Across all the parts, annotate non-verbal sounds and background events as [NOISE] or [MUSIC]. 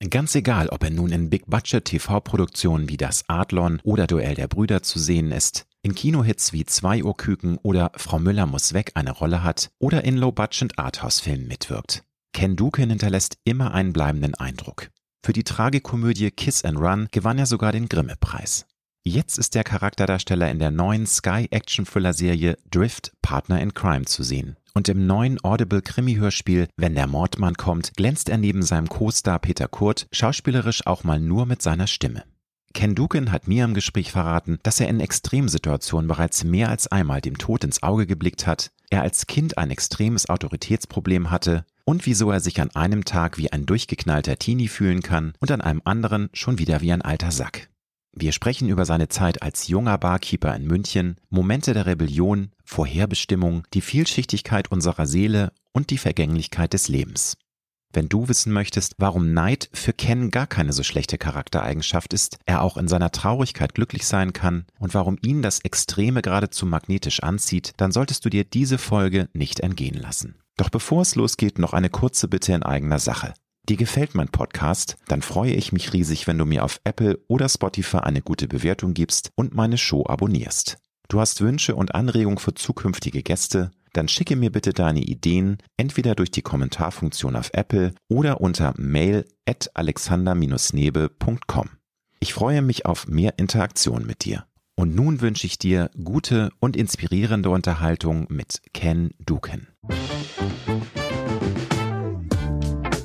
Ganz egal, ob er nun in Big-Budget-TV-Produktionen wie Das Adlon oder Duell der Brüder zu sehen ist, in Kinohits wie Zwei Uhr Küken oder Frau Müller muss weg eine Rolle hat oder in Low-Budget-Arthouse-Filmen mitwirkt. Ken Duken hinterlässt immer einen bleibenden Eindruck. Für die Tragikomödie Kiss and Run gewann er sogar den Grimme-Preis. Jetzt ist der Charakterdarsteller in der neuen Sky-Action-Thriller-Serie Drift Partner in Crime zu sehen. Und im neuen Audible-Krimi-Hörspiel Wenn der Mordmann kommt, glänzt er neben seinem Co-Star Peter Kurt schauspielerisch auch mal nur mit seiner Stimme. Ken Duken hat mir im Gespräch verraten, dass er in Extremsituationen bereits mehr als einmal dem Tod ins Auge geblickt hat, er als Kind ein extremes Autoritätsproblem hatte und wieso er sich an einem Tag wie ein durchgeknallter Teenie fühlen kann und an einem anderen schon wieder wie ein alter Sack. Wir sprechen über seine Zeit als junger Barkeeper in München, Momente der Rebellion, Vorherbestimmung, die Vielschichtigkeit unserer Seele und die Vergänglichkeit des Lebens. Wenn du wissen möchtest, warum Neid für Ken gar keine so schlechte Charaktereigenschaft ist, er auch in seiner Traurigkeit glücklich sein kann und warum ihn das Extreme geradezu magnetisch anzieht, dann solltest du dir diese Folge nicht entgehen lassen. Doch bevor es losgeht, noch eine kurze Bitte in eigener Sache. Dir gefällt mein Podcast? Dann freue ich mich riesig, wenn du mir auf Apple oder Spotify eine gute Bewertung gibst und meine Show abonnierst. Du hast Wünsche und Anregungen für zukünftige Gäste? Dann schicke mir bitte deine Ideen entweder durch die Kommentarfunktion auf Apple oder unter mail at alexander-nebe.com. Ich freue mich auf mehr Interaktion mit dir. Und nun wünsche ich dir gute und inspirierende Unterhaltung mit Ken Duken.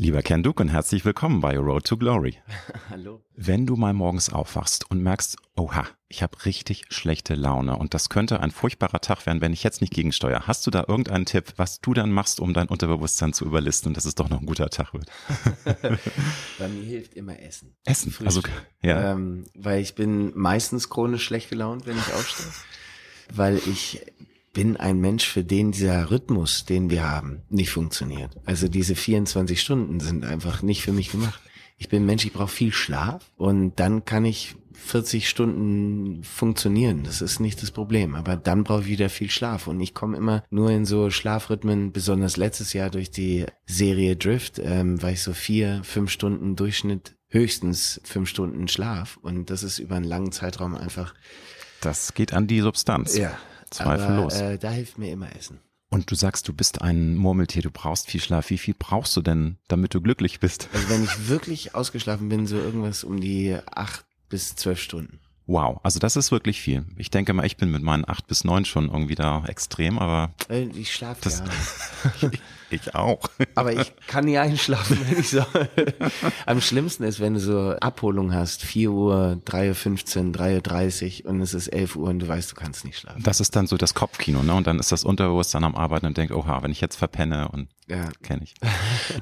Lieber Ken Duke und herzlich willkommen bei Road to Glory. [LAUGHS] Hallo. Wenn du mal morgens aufwachst und merkst, oha, ich habe richtig schlechte Laune und das könnte ein furchtbarer Tag werden, wenn ich jetzt nicht gegensteuere. Hast du da irgendeinen Tipp, was du dann machst, um dein Unterbewusstsein zu überlisten, dass es doch noch ein guter Tag wird? [LAUGHS] Bei mir hilft immer Essen. Essen, Frühstück. also ja. Ähm, weil ich bin meistens chronisch schlecht gelaunt, wenn ich aufstehe. weil ich bin ein Mensch, für den dieser Rhythmus, den wir haben, nicht funktioniert. Also diese 24 Stunden sind einfach nicht für mich gemacht. Ich bin ein Mensch, ich brauche viel Schlaf und dann kann ich 40 Stunden funktionieren. Das ist nicht das Problem. Aber dann brauche ich wieder viel Schlaf. Und ich komme immer nur in so Schlafrhythmen, besonders letztes Jahr durch die Serie Drift, ähm, war ich so vier, fünf Stunden Durchschnitt, höchstens fünf Stunden Schlaf. Und das ist über einen langen Zeitraum einfach. Das geht an die Substanz. Ja. Zweifellos. Aber, äh, da hilft mir immer Essen. Und du sagst, du bist ein Murmeltier, du brauchst viel Schlaf. Wie viel brauchst du denn, damit du glücklich bist? Also wenn ich wirklich ausgeschlafen bin, so irgendwas um die acht bis zwölf Stunden. Wow, also das ist wirklich viel. Ich denke mal, ich bin mit meinen acht bis neun schon irgendwie da extrem, aber Weil Ich schlafe Das- ja. [LAUGHS] ich auch. Aber ich kann nie einschlafen, wenn ich so. Am schlimmsten ist, wenn du so Abholung hast, 4 Uhr, 3.15 Uhr, 3.30 Uhr und es ist 11 Uhr und du weißt, du kannst nicht schlafen. Das ist dann so das Kopfkino, ne? Und dann ist das Unterbewusstsein am Arbeiten und denkt, oha, wenn ich jetzt verpenne und Ja. kenne ich.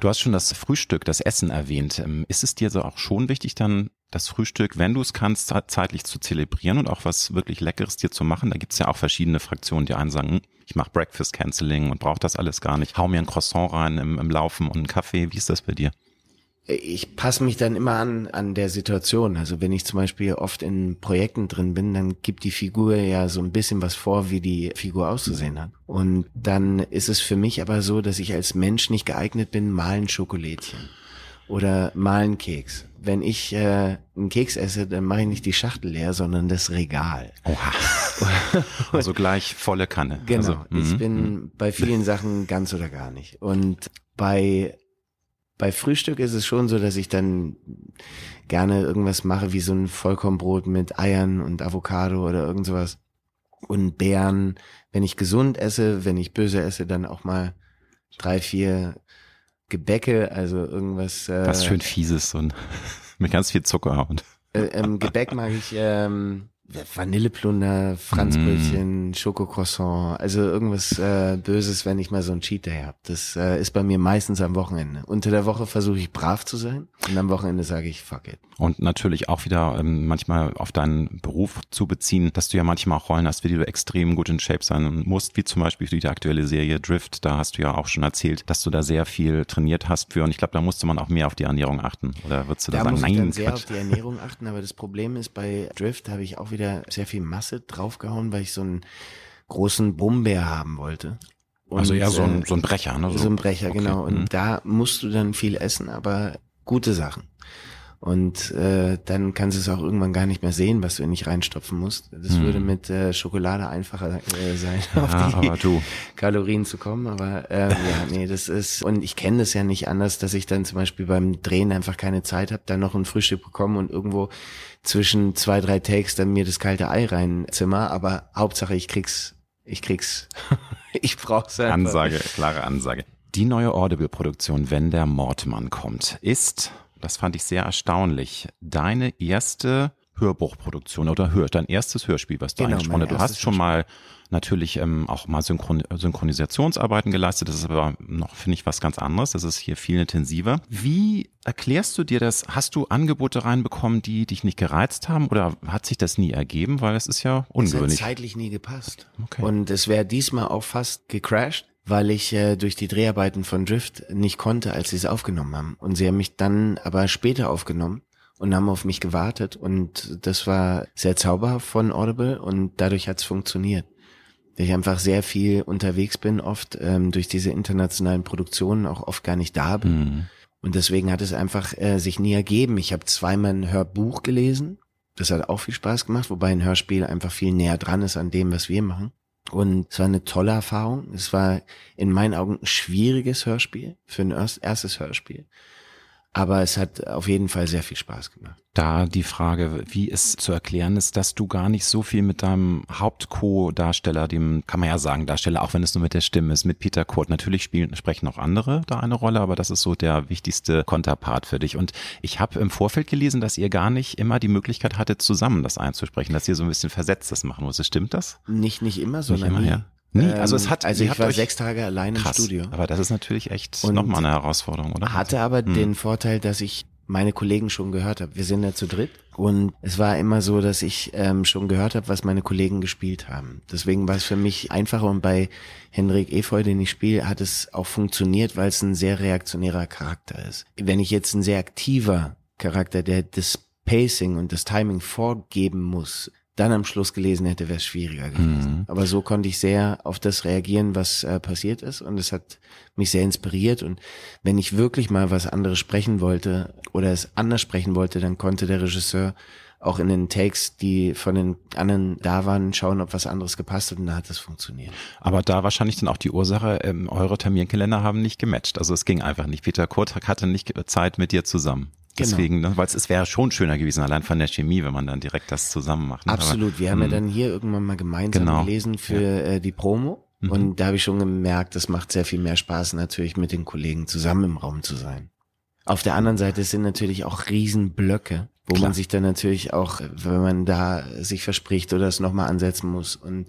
Du hast schon das Frühstück, das Essen erwähnt. Ähm, Ist es dir so auch schon wichtig, dann das Frühstück, wenn du es kannst, ze- zeitlich zu zelebrieren und auch was wirklich Leckeres dir zu machen? Da gibt's ja auch verschiedene Fraktionen, die einen sagen, hm, ich mache Breakfast Canceling und brauche das alles gar nicht. Hau mir ein Croissant rein im, im Laufen und einen Kaffee. Wie ist das bei dir? Ich passe mich dann immer an, an der Situation. Also wenn ich zum Beispiel oft in Projekten drin bin, dann gibt die Figur ja so ein bisschen was vor, wie die Figur auszusehen hat. Und dann ist es für mich aber so, dass ich als Mensch nicht geeignet bin, mal ein Schokolädchen oder mal einen Keks. Wenn ich äh, einen Keks esse, dann mache ich nicht die Schachtel leer, sondern das Regal. Oha. [LAUGHS] also gleich volle Kanne. Genau. Also, ich mhm, bin bei vielen Sachen ganz oder gar nicht. Und bei, bei Frühstück ist es schon so, dass ich dann gerne irgendwas mache, wie so ein Vollkornbrot mit Eiern und Avocado oder irgend sowas. Und Beeren. Wenn ich gesund esse, wenn ich böse esse, dann auch mal drei, vier Gebäcke, also irgendwas. Äh, Was schön fieses und [LAUGHS] mit ganz viel Zucker und äh, ähm, Gebäck mag ich ähm, Vanilleplunder, Franzbrötchen, mm. Schokocroissant, also irgendwas äh, Böses, wenn ich mal so ein Cheat Day habe. Das äh, ist bei mir meistens am Wochenende. Unter der Woche versuche ich brav zu sein und am Wochenende sage ich fuck it. Und natürlich auch wieder ähm, manchmal auf deinen Beruf zu beziehen, dass du ja manchmal auch Rollen hast, für die du extrem gut in Shape sein musst, wie zum Beispiel für die aktuelle Serie Drift. Da hast du ja auch schon erzählt, dass du da sehr viel trainiert hast für und ich glaube, da musste man auch mehr auf die Ernährung achten. Oder würdest du da, da sagen, muss nein, ich dann sehr Quatsch. auf die Ernährung achten, aber das Problem ist, bei Drift habe ich auch wieder sehr viel Masse draufgehauen, weil ich so einen großen Brummbär haben wollte. Und, also eher so ein, äh, so ein Brecher, ne? So, so ein Brecher, okay. genau. Und mhm. da musst du dann viel essen, aber gute Sachen. Und äh, dann kannst du es auch irgendwann gar nicht mehr sehen, was du in dich reinstopfen musst. Das hm. würde mit äh, Schokolade einfacher äh, sein, [LAUGHS] ja, auf die du. Kalorien zu kommen. Aber äh, ja, [LAUGHS] nee, das ist und ich kenne das ja nicht anders, dass ich dann zum Beispiel beim Drehen einfach keine Zeit habe, dann noch ein Frühstück bekommen und irgendwo zwischen zwei drei Takes dann mir das kalte Ei reinzimmer. Aber Hauptsache ich krieg's, ich krieg's, [LAUGHS] ich brauch's einfach. Ansage, klare Ansage. Die neue Audible-Produktion, wenn der Mordmann kommt, ist das fand ich sehr erstaunlich. Deine erste Hörbuchproduktion oder hör, dein erstes Hörspiel, was du genau, eingesprochen hast. Du hast schon mal natürlich ähm, auch mal Synchron Synchronisationsarbeiten geleistet. Das ist aber noch, finde ich, was ganz anderes. Das ist hier viel intensiver. Wie erklärst du dir das? Hast du Angebote reinbekommen, die dich nicht gereizt haben oder hat sich das nie ergeben? Weil es ist ja ungewöhnlich. Es hat zeitlich nie gepasst. Okay. Und es wäre diesmal auch fast gecrashed weil ich äh, durch die Dreharbeiten von Drift nicht konnte, als sie es aufgenommen haben. Und sie haben mich dann aber später aufgenommen und haben auf mich gewartet und das war sehr zauberhaft von Audible und dadurch hat es funktioniert. Weil ich einfach sehr viel unterwegs bin, oft ähm, durch diese internationalen Produktionen auch oft gar nicht da bin. Mhm. Und deswegen hat es einfach äh, sich nie ergeben. Ich habe zweimal ein Hörbuch gelesen. Das hat auch viel Spaß gemacht, wobei ein Hörspiel einfach viel näher dran ist an dem, was wir machen. Und es war eine tolle Erfahrung. Es war in meinen Augen ein schwieriges Hörspiel für ein erstes Hörspiel. Aber es hat auf jeden Fall sehr viel Spaß gemacht. Da die Frage, wie es zu erklären ist, dass du gar nicht so viel mit deinem Haupt-Co-Darsteller, dem kann man ja sagen, Darsteller, auch wenn es nur mit der Stimme ist, mit Peter Kurt. Natürlich spielen, sprechen auch andere da eine Rolle, aber das ist so der wichtigste Konterpart für dich. Und ich habe im Vorfeld gelesen, dass ihr gar nicht immer die Möglichkeit hattet, zusammen das einzusprechen, dass ihr so ein bisschen versetzt das machen musstet. Stimmt das? Nicht, nicht immer, sondern nicht immer, ja. Nie. Also es hat. Also ich war sechs Tage allein krass, im Studio. Aber das ist natürlich echt nochmal eine Herausforderung, oder? Hatte aber hm. den Vorteil, dass ich meine Kollegen schon gehört habe. Wir sind ja zu dritt und es war immer so, dass ich ähm, schon gehört habe, was meine Kollegen gespielt haben. Deswegen war es für mich einfacher und bei Henrik Efeu, den ich spiele, hat es auch funktioniert, weil es ein sehr reaktionärer Charakter ist. Wenn ich jetzt ein sehr aktiver Charakter, der das Pacing und das Timing vorgeben muss, dann am Schluss gelesen hätte, wäre es schwieriger gewesen. Mhm. Aber so konnte ich sehr auf das reagieren, was äh, passiert ist und es hat mich sehr inspiriert und wenn ich wirklich mal was anderes sprechen wollte oder es anders sprechen wollte, dann konnte der Regisseur auch in den Takes, die von den anderen da waren, schauen, ob was anderes gepasst hat und da hat das funktioniert. Aber da wahrscheinlich dann auch die Ursache, ähm, eure Terminkalender haben nicht gematcht. Also es ging einfach nicht. Peter Kurt hatte nicht Zeit mit dir zusammen. Genau. Deswegen, ne, weil es wäre schon schöner gewesen, allein von der Chemie, wenn man dann direkt das zusammen macht. Ne? Absolut. Aber, wir haben ja hm. dann hier irgendwann mal gemeinsam genau. gelesen für ja. äh, die Promo. Mhm. Und da habe ich schon gemerkt, das macht sehr viel mehr Spaß, natürlich mit den Kollegen zusammen im Raum zu sein. Auf der anderen Seite sind natürlich auch Riesenblöcke, wo Klar. man sich dann natürlich auch, wenn man da sich verspricht oder es nochmal ansetzen muss und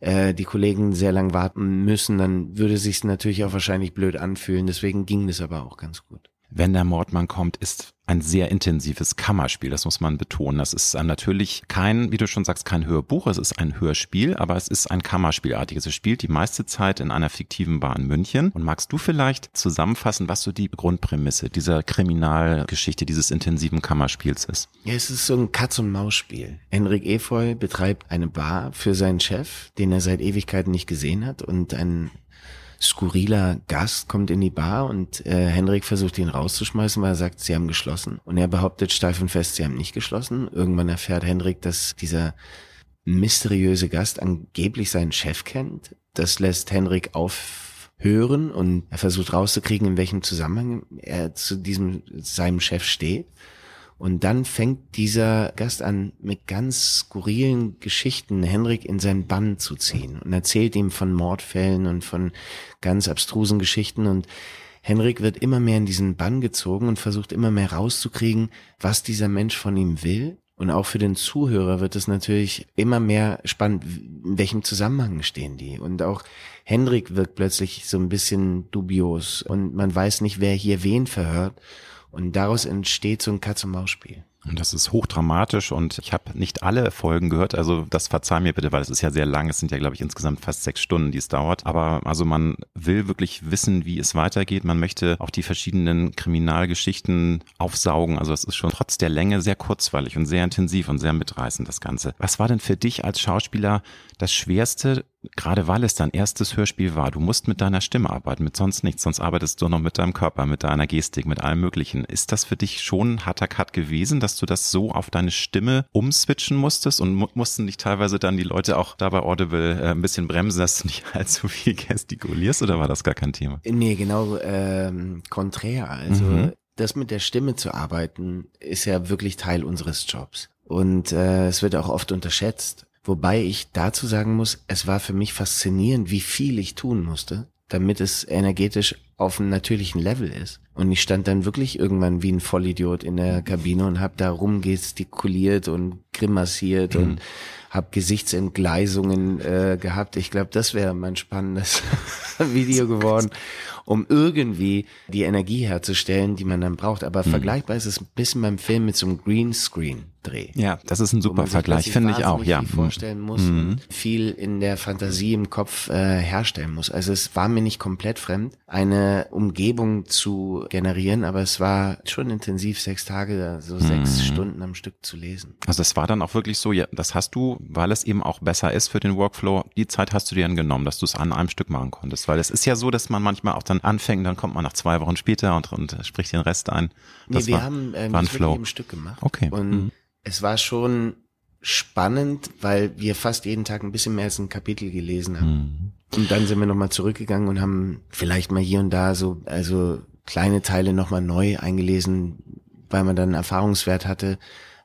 äh, die Kollegen sehr lang warten müssen, dann würde sich natürlich auch wahrscheinlich blöd anfühlen. Deswegen ging das aber auch ganz gut. Wenn der Mordmann kommt, ist ein sehr intensives Kammerspiel, das muss man betonen. Das ist natürlich kein, wie du schon sagst, kein Hörbuch, es ist ein Hörspiel, aber es ist ein Kammerspielartiges. Es spielt die meiste Zeit in einer fiktiven Bar in München. Und magst du vielleicht zusammenfassen, was so die Grundprämisse dieser Kriminalgeschichte, dieses intensiven Kammerspiels ist? Ja, es ist so ein Katz-und-Maus-Spiel. Henrik Efeu betreibt eine Bar für seinen Chef, den er seit Ewigkeiten nicht gesehen hat und ein skurriler Gast kommt in die Bar und äh, Henrik versucht ihn rauszuschmeißen, weil er sagt, sie haben geschlossen. Und er behauptet steif und fest, sie haben nicht geschlossen. Irgendwann erfährt Henrik, dass dieser mysteriöse Gast angeblich seinen Chef kennt. Das lässt Henrik aufhören und er versucht rauszukriegen, in welchem Zusammenhang er zu diesem seinem Chef steht. Und dann fängt dieser Gast an, mit ganz skurrilen Geschichten Henrik in seinen Bann zu ziehen und erzählt ihm von Mordfällen und von ganz abstrusen Geschichten und Henrik wird immer mehr in diesen Bann gezogen und versucht immer mehr rauszukriegen, was dieser Mensch von ihm will Und auch für den Zuhörer wird es natürlich immer mehr spannend, in welchem Zusammenhang stehen die. Und auch Hendrik wirkt plötzlich so ein bisschen dubios und man weiß nicht, wer hier wen verhört. Und daraus entsteht so ein Katz-und-Maus-Spiel. Und das ist hochdramatisch und ich habe nicht alle Folgen gehört. Also das verzeih mir bitte, weil es ist ja sehr lang. Es sind ja, glaube ich, insgesamt fast sechs Stunden, die es dauert. Aber also man will wirklich wissen, wie es weitergeht. Man möchte auch die verschiedenen Kriminalgeschichten aufsaugen. Also es ist schon trotz der Länge sehr kurzweilig und sehr intensiv und sehr mitreißend, das Ganze. Was war denn für dich als Schauspieler das Schwerste, gerade weil es dein erstes Hörspiel war? Du musst mit deiner Stimme arbeiten, mit sonst nichts. Sonst arbeitest du noch mit deinem Körper, mit deiner Gestik, mit allem Möglichen. Ist das für dich schon ein harter Cut gewesen, dass du das so auf deine Stimme umswitchen musstest und mu mussten dich teilweise dann die Leute auch dabei Audible äh, ein bisschen bremsen, dass du nicht [LAUGHS] allzu viel gestikulierst oder war das gar kein Thema? Nee, genau ähm, konträr. Also mhm. das mit der Stimme zu arbeiten, ist ja wirklich Teil unseres Jobs. Und äh, es wird auch oft unterschätzt. Wobei ich dazu sagen muss, es war für mich faszinierend, wie viel ich tun musste, damit es energetisch auf einem natürlichen Level ist. Und ich stand dann wirklich irgendwann wie ein Vollidiot in der Kabine und habe da rumgestikuliert und grimassiert mhm. und habe Gesichtsentgleisungen äh, gehabt. Ich glaube, das wäre mein spannendes [LAUGHS] Video geworden, um irgendwie die Energie herzustellen, die man dann braucht. Aber mhm. vergleichbar ist es ein bisschen beim Film mit so einem Greenscreen. Dreh. Ja, das ist ein super Vergleich, finde ich auch. Ja, viel vorstellen muss, mhm. viel in der Fantasie im Kopf äh, herstellen muss. Also es war mir nicht komplett fremd, eine Umgebung zu generieren, aber es war schon intensiv, sechs Tage, so sechs mhm. Stunden am Stück zu lesen. Also das war dann auch wirklich so, ja, das hast du, weil es eben auch besser ist für den Workflow. Die Zeit hast du dir dann genommen, dass du es an einem Stück machen konntest, weil es ist ja so, dass man manchmal auch dann anfängt, dann kommt man nach zwei Wochen später und, und spricht den Rest ein. Das nee, wir war, haben ähm, war ein Flow. im Stück gemacht. Okay. Und mhm es war schon spannend, weil wir fast jeden Tag ein bisschen mehr als ein Kapitel gelesen haben. Mhm. Und dann sind wir nochmal zurückgegangen und haben vielleicht mal hier und da so, also kleine Teile nochmal neu eingelesen, weil man dann Erfahrungswert hatte.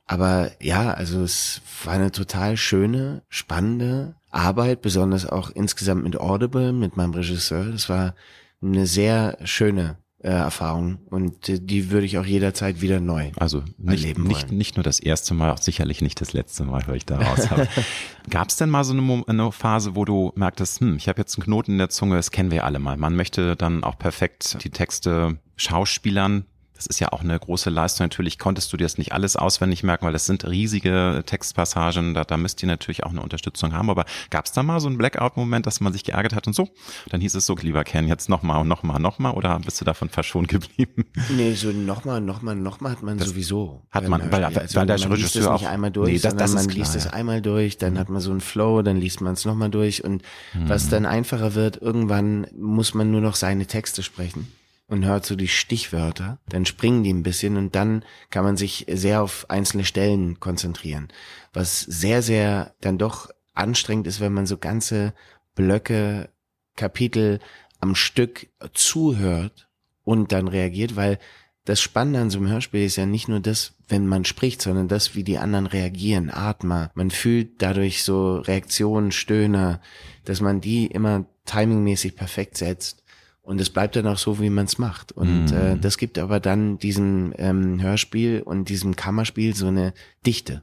Aber ja, also es war eine total schöne, spannende Arbeit, besonders auch insgesamt mit Audible, mit meinem Regisseur. Das war eine sehr schöne äh, Erfahrung und die, die würde ich auch jederzeit wieder neu also nicht, erleben nicht, wollen. nicht nur das erste Mal, auch sicherlich nicht das letzte Mal, höre ich daraus. [LAUGHS] Gab es denn mal so eine, eine, Phase, wo du merktest, hm, ich habe jetzt einen Knoten in der Zunge, das kennen wir alle mal. Man möchte dann auch perfekt die Texte Schauspielern das ist ja auch eine große Leistung. Natürlich konntest du dir das nicht alles auswendig merken, weil das sind riesige Textpassagen. Da, da müsst ihr natürlich auch eine Unterstützung haben. Aber gab es da mal so einen Blackout-Moment, dass man sich geärgert hat und so? Dann hieß es so, lieber Ken, jetzt nochmal und nochmal, nochmal oder bist du davon verschont geblieben? Nee, so nochmal, nochmal, nochmal hat man das sowieso. Hat man, weil, also weil der man Regisseur liest auch. nicht einmal durch, nee, das, das man klar, liest es einmal durch, dann hat man so einen Flow, dann liest man es nochmal durch und mhm. was dann einfacher wird, irgendwann muss man nur noch seine Texte sprechen und hört so die Stichwörter, dann springen die ein bisschen und dann kann man sich sehr auf einzelne Stellen konzentrieren. Was sehr, sehr dann doch anstrengend ist, wenn man so ganze Blöcke, Kapitel am Stück zuhört und dann reagiert, weil das Spannende an so einem Hörspiel ist ja nicht nur das, wenn man spricht, sondern das, wie die anderen reagieren, Atmer. Man fühlt dadurch so Reaktionen, Stöhner, dass man die immer timingmäßig perfekt setzt. Und es bleibt dann auch so, wie man es macht. Und mhm. äh, das gibt aber dann diesem ähm, Hörspiel und diesem Kammerspiel so eine Dichte.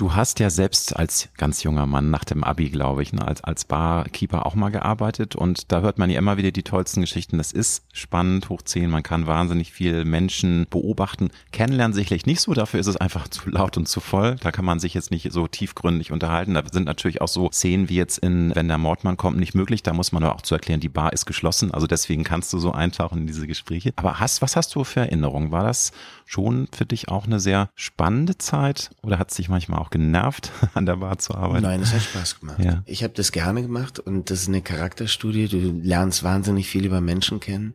Du hast ja selbst als ganz junger Mann nach dem Abi, glaube ich, ne, als, als Barkeeper auch mal gearbeitet und da hört man ja immer wieder die tollsten Geschichten. Das ist spannend, hoch zehn, man kann wahnsinnig viel Menschen beobachten. Kennenlernen sicherlich nicht so, dafür ist es einfach zu laut und zu voll. Da kann man sich jetzt nicht so tiefgründig unterhalten. Da sind natürlich auch so Szenen wie jetzt in Wenn der Mordmann kommt nicht möglich. Da muss man aber auch zu erklären, die Bar ist geschlossen. Also deswegen kannst du so eintauchen in diese Gespräche. Aber hast, was hast du für Erinnerungen? War das schon für dich auch eine sehr spannende Zeit oder hat es dich manchmal auch genervt, [LAUGHS] an der Bar zu arbeiten? Nein, es hat Spaß gemacht. Ja. Ich habe das gerne gemacht und das ist eine Charakterstudie. Du lernst wahnsinnig viel über Menschen kennen.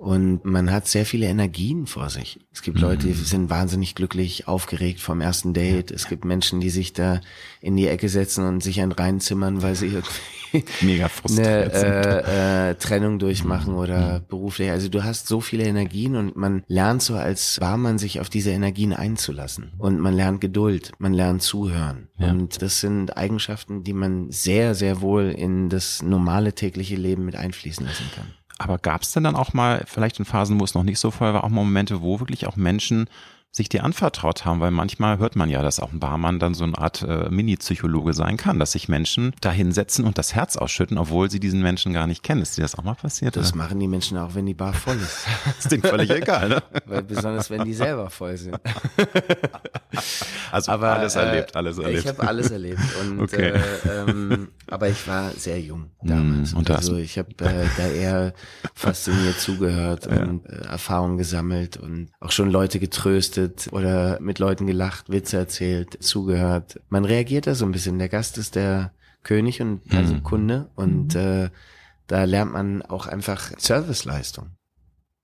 Und man hat sehr viele Energien vor sich. Es gibt mhm. Leute, die sind wahnsinnig glücklich, aufgeregt vom ersten Date. Es gibt Menschen, die sich da in die Ecke setzen und sich ein reinzimmern, weil sie irgendwie [LAUGHS] mega eine äh, äh, Trennung durchmachen oder mhm. beruflich. Also du hast so viele Energien und man lernt so als Barmann sich auf diese Energien einzulassen. Und man lernt Geduld, man lernt zuhören. Ja. Und das sind Eigenschaften, die man sehr, sehr wohl in das normale tägliche Leben mit einfließen lassen kann. Aber gab es denn dann auch mal, vielleicht in Phasen, wo es noch nicht so voll war, auch mal Momente, wo wirklich auch Menschen sich dir anvertraut haben, weil manchmal hört man ja, dass auch ein Barmann dann so eine Art äh, Mini-Psychologe sein kann, dass sich Menschen da hinsetzen und das Herz ausschütten, obwohl sie diesen Menschen gar nicht kennen. Ist dir das auch mal passiert? Das oder? machen die Menschen auch, wenn die Bar voll ist. das [LAUGHS] ist denen völlig egal, ne? Weil besonders wenn die selber voll sind. [LAUGHS] also aber, alles erlebt, alles äh, erlebt. Ich habe alles erlebt. Und, [LAUGHS] okay. Äh, ähm, aber ich war sehr jung damals. Mm, und also ich habe äh, da eher fasziniert zugehört [LAUGHS] ja. und äh, Erfahrungen gesammelt und auch schon Leute getröstet oder mit Leuten gelacht, Witze erzählt, zugehört. Man reagiert da so ein bisschen. Der Gast ist der König und also mhm. Kunde und äh, da lernt man auch einfach Serviceleistung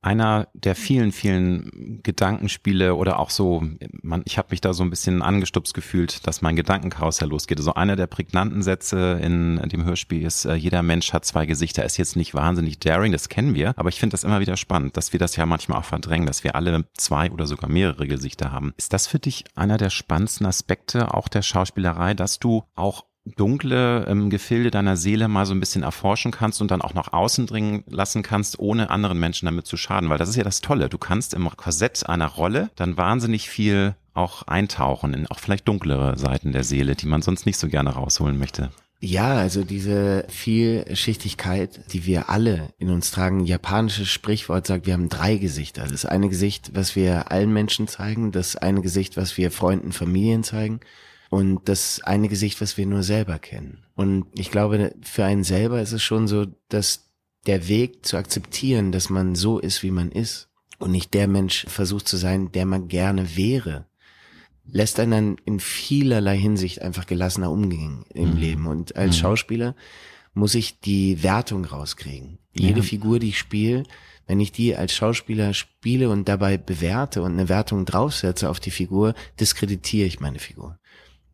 einer der vielen, vielen Gedankenspiele oder auch so, man, ich habe mich da so ein bisschen angestupst gefühlt, dass mein Gedankenkarussell losgeht. Also einer der prägnanten Sätze in dem Hörspiel ist, äh, jeder Mensch hat zwei Gesichter. Ist jetzt nicht wahnsinnig daring, das kennen wir, aber ich finde das immer wieder spannend, dass wir das ja manchmal auch verdrängen, dass wir alle zwei oder sogar mehrere Gesichter haben. Ist das für dich einer der spannendsten Aspekte auch der Schauspielerei, dass du auch dunkle ähm, Gefilde deiner Seele mal so ein bisschen erforschen kannst und dann auch nach außen dringen lassen kannst, ohne anderen Menschen damit zu schaden. Weil das ist ja das Tolle. Du kannst im Korsett einer Rolle dann wahnsinnig viel auch eintauchen in auch vielleicht dunklere Seiten der Seele, die man sonst nicht so gerne rausholen möchte. Ja, also diese Vielschichtigkeit, die wir alle in uns tragen. Japanisches Sprichwort sagt, wir haben drei Gesichter. Das eine Gesicht, was wir allen Menschen zeigen, das eine Gesicht, was wir Freunden, Familien zeigen und das eine Gesicht, was wir nur selber kennen. Und ich glaube, für einen selber ist es schon so, dass der Weg zu akzeptieren, dass man so ist, wie man ist und nicht der Mensch versucht zu sein, der man gerne wäre, lässt einen dann in vielerlei Hinsicht einfach gelassener umgehen im mhm. Leben. Und als mhm. Schauspieler muss ich die Wertung rauskriegen. Jede ja. Figur, die ich spiele, wenn ich die als Schauspieler spiele und dabei bewerte und eine Wertung draufsetze auf die Figur, diskreditiere ich meine Figur.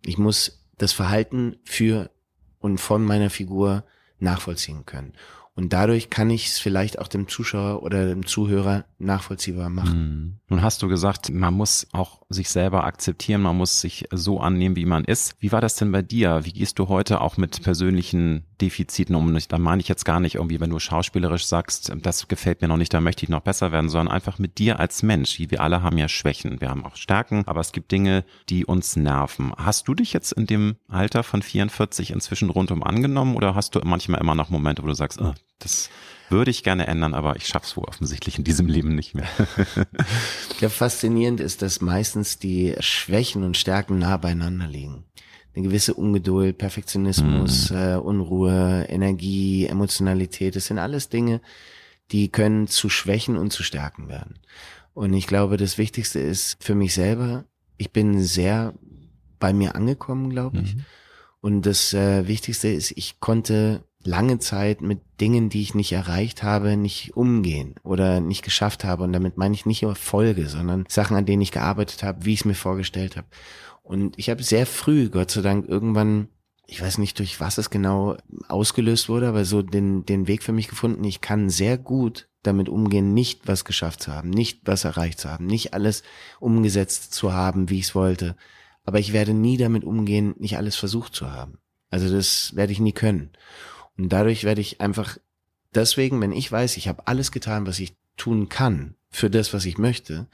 Ich muss das Verhalten für und von meiner Figur nachvollziehen können. Und dadurch kann ich es vielleicht auch dem Zuschauer oder dem Zuhörer nachvollziehbar machen. Mhm. Nun hast du gesagt, man muss auch sich selber akzeptieren, man muss sich so annehmen, wie man ist. Wie war das denn bei dir? Wie gehst du heute auch mit persönlichen Defiziten um? Da meine ich jetzt gar nicht irgendwie, wenn du schauspielerisch sagst, das gefällt mir noch nicht, da möchte ich noch besser werden, sondern einfach mit dir als Mensch. Wir alle haben ja Schwächen, wir haben auch Stärken, aber es gibt Dinge, die uns nerven. Hast du dich jetzt in dem Alter von 44 inzwischen rundum angenommen oder hast du manchmal immer noch Momente, wo du sagst, oh, das würde ich gerne ändern, aber ich schaffe es wohl offensichtlich in diesem Leben nicht mehr. [LAUGHS] ja, faszinierend ist, dass meistens die Schwächen und Stärken nah beieinander liegen. Eine gewisse Ungeduld, Perfektionismus, mm. äh, Unruhe, Energie, Emotionalität, das sind alles Dinge, die können zu Schwächen und zu Stärken werden. Und ich glaube, das Wichtigste ist für mich selber, ich bin sehr bei mir angekommen, glaube ich. Mhm. Und das äh, Wichtigste ist, ich konnte lange Zeit mit Dingen, die ich nicht erreicht habe, nicht umgehen oder nicht geschafft habe. Und damit meine ich nicht Erfolge, sondern Sachen, an denen ich gearbeitet habe, wie ich es mir vorgestellt habe. Und ich habe sehr früh, Gott sei Dank, irgendwann, ich weiß nicht, durch was es genau ausgelöst wurde, aber so den, den Weg für mich gefunden. Ich kann sehr gut damit umgehen, nicht was geschafft zu haben, nicht was erreicht zu haben, nicht alles umgesetzt zu haben, wie ich es wollte. Aber ich werde nie damit umgehen, nicht alles versucht zu haben. Also das werde ich nie können. Und dadurch werde ich einfach deswegen, wenn ich weiß, ich habe alles getan, was ich tun kann für das, was ich möchte,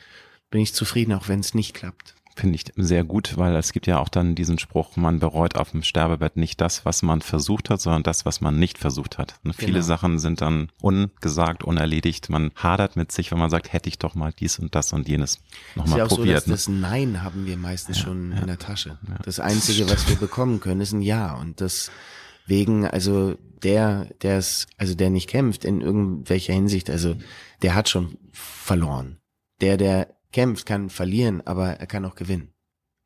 bin ich zufrieden, auch wenn es nicht klappt. Finde ich sehr gut, weil es gibt ja auch dann diesen Spruch, man bereut auf dem Sterbebett nicht das, was man versucht hat, sondern das, was man nicht versucht hat. Und viele genau. Sachen sind dann ungesagt, unerledigt. Man hadert mit sich, wenn man sagt, hätte ich doch mal dies und das und jenes nochmal ja probiert. So, das, ne? das Nein haben wir meistens ja, schon ja, in der Tasche. Das Einzige, was wir bekommen können, ist ein Ja. Und das wegen, also der, der es, also der nicht kämpft in irgendwelcher Hinsicht, also der hat schon verloren. Der, der kämpft, kann verlieren, aber er kann auch gewinnen.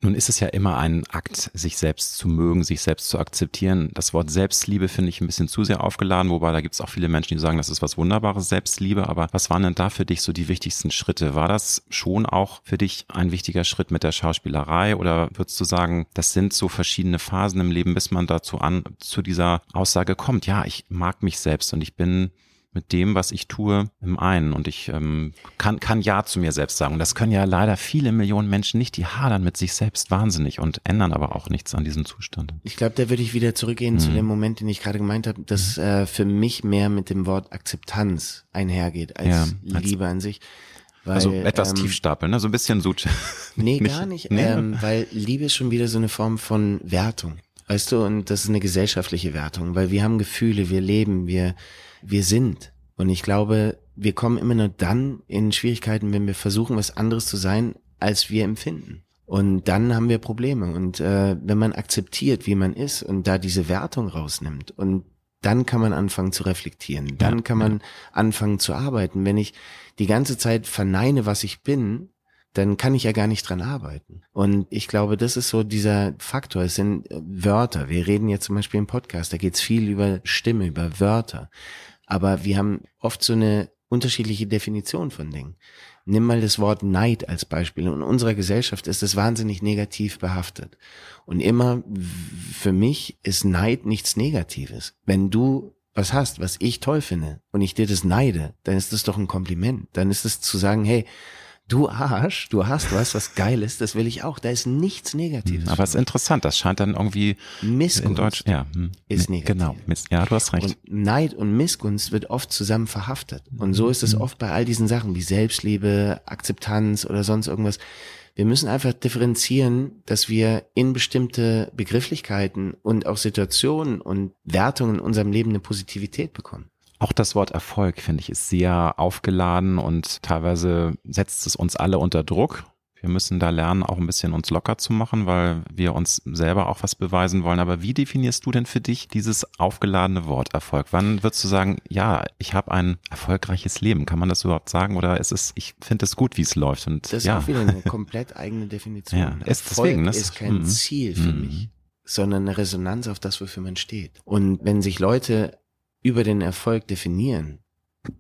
Nun ist es ja immer ein Akt, sich selbst zu mögen, sich selbst zu akzeptieren. Das Wort Selbstliebe finde ich ein bisschen zu sehr aufgeladen, wobei da gibt es auch viele Menschen, die sagen, das ist was Wunderbares, Selbstliebe. Aber was waren denn da für dich so die wichtigsten Schritte? War das schon auch für dich ein wichtiger Schritt mit der Schauspielerei oder würdest du sagen, das sind so verschiedene Phasen im Leben, bis man dazu an, zu dieser Aussage kommt, ja, ich mag mich selbst und ich bin mit dem, was ich tue, im einen. Und ich ähm, kann, kann Ja zu mir selbst sagen. Und das können ja leider viele Millionen Menschen nicht. Die hadern mit sich selbst wahnsinnig und ändern aber auch nichts an diesem Zustand. Ich glaube, da würde ich wieder zurückgehen mhm. zu dem Moment, den ich gerade gemeint habe, dass äh, für mich mehr mit dem Wort Akzeptanz einhergeht als, ja, als Liebe an sich. Weil, also etwas ähm, tief stapeln, ne? so ein bisschen so. [LAUGHS] Nee, nicht, gar nicht, nee. ähm, weil Liebe ist schon wieder so eine Form von Wertung. Weißt du, und das ist eine gesellschaftliche Wertung, weil wir haben Gefühle, wir leben, wir, wir sind. Und ich glaube, wir kommen immer nur dann in Schwierigkeiten, wenn wir versuchen, was anderes zu sein, als wir empfinden. Und dann haben wir Probleme. Und äh, wenn man akzeptiert, wie man ist und da diese Wertung rausnimmt und dann kann man anfangen zu reflektieren. Dann ja, kann man ja. anfangen zu arbeiten. Wenn ich die ganze Zeit verneine, was ich bin, dann kann ich ja gar nicht dran arbeiten. Und ich glaube, das ist so dieser Faktor. Es sind Wörter. Wir reden jetzt zum Beispiel im Podcast, da geht es viel über Stimme, über Wörter. Aber wir haben oft so eine unterschiedliche Definition von Dingen. Nimm mal das Wort Neid als Beispiel. In unserer Gesellschaft ist es wahnsinnig negativ behaftet. Und immer für mich ist Neid nichts Negatives. Wenn du was hast, was ich toll finde und ich dir das neide, dann ist das doch ein Kompliment. Dann ist es zu sagen, hey, du Arsch, du hast was, was geil ist, das will ich auch. Da ist nichts Negatives. Aber es ist interessant, das scheint dann irgendwie Missgunst in Deutsch, ja, hm. ist negativ. Genau, ja, du hast recht. Und Neid und Missgunst wird oft zusammen verhaftet. Und so ist es mhm. oft bei all diesen Sachen wie Selbstliebe, Akzeptanz oder sonst irgendwas. Wir müssen einfach differenzieren, dass wir in bestimmte Begrifflichkeiten und auch Situationen und Wertungen in unserem Leben eine Positivität bekommen. Auch das Wort Erfolg, finde ich, ist sehr aufgeladen und teilweise setzt es uns alle unter Druck. Wir müssen da lernen, auch ein bisschen uns locker zu machen, weil wir uns selber auch was beweisen wollen. Aber wie definierst du denn für dich dieses aufgeladene Wort Erfolg? Wann würdest du sagen, ja, ich habe ein erfolgreiches Leben? Kann man das überhaupt sagen? Oder ist es, ich finde es gut, wie es läuft? Und, das ist ja. auch wieder eine komplett eigene Definition. [LAUGHS] Ja, ist Erfolg deswegen, das ist kein mhm. Ziel für mhm. mich, sondern eine Resonanz auf das, wofür man steht. Und wenn sich Leute über den Erfolg definieren,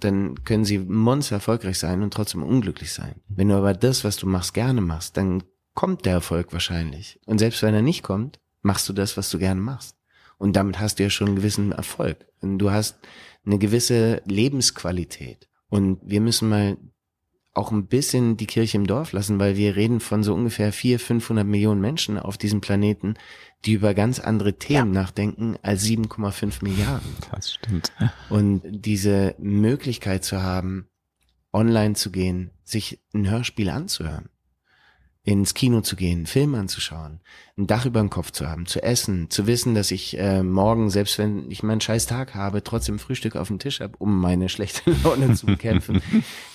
dann können sie monster erfolgreich sein und trotzdem unglücklich sein. Wenn du aber das, was du machst, gerne machst, dann kommt der Erfolg wahrscheinlich. Und selbst wenn er nicht kommt, machst du das, was du gerne machst. Und damit hast du ja schon einen gewissen Erfolg. Und du hast eine gewisse Lebensqualität. Und wir müssen mal auch ein bisschen die Kirche im Dorf lassen, weil wir reden von so ungefähr vier, 500 Millionen Menschen auf diesem Planeten, die über ganz andere Themen ja. nachdenken als 7,5 Milliarden. [LAUGHS] Das stimmt. Und diese Möglichkeit zu haben, online zu gehen, sich ein Hörspiel anzuhören, ins Kino zu gehen, Film anzuschauen, ein Dach über dem Kopf zu haben, zu essen, zu wissen, dass ich äh, morgen, selbst wenn ich meinen scheiß Tag habe, trotzdem Frühstück auf dem Tisch habe, um meine schlechte [LAUGHS] Laune zu bekämpfen.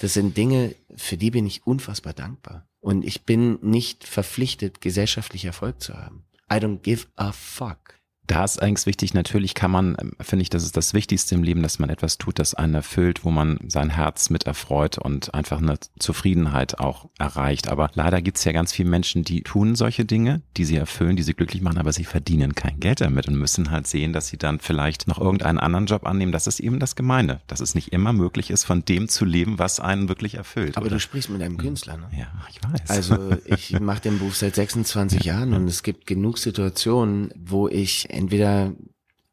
Das sind Dinge, für die bin ich unfassbar dankbar. Und ich bin nicht verpflichtet, gesellschaftlich Erfolg zu haben. I don't give a fuck. Da ist eigentlich wichtig, natürlich kann man, ähm, finde ich, das ist das Wichtigste im Leben, dass man etwas tut, das einen erfüllt, wo man sein Herz mit erfreut und einfach eine Zufriedenheit auch erreicht. Aber leider gibt es ja ganz viele Menschen, die tun solche Dinge, die sie erfüllen, die sie glücklich machen, aber sie verdienen kein Geld damit und müssen halt sehen, dass sie dann vielleicht noch irgendeinen anderen Job annehmen. Das ist eben das Gemeine, dass es nicht immer möglich ist, von dem zu leben, was einen wirklich erfüllt. Aber oder? du sprichst mit einem hm. Künstler, ne? Ja, ich weiß. Also [LAUGHS] ich mache den Beruf seit 26 Jahren und es gibt genug Situationen, wo ich entweder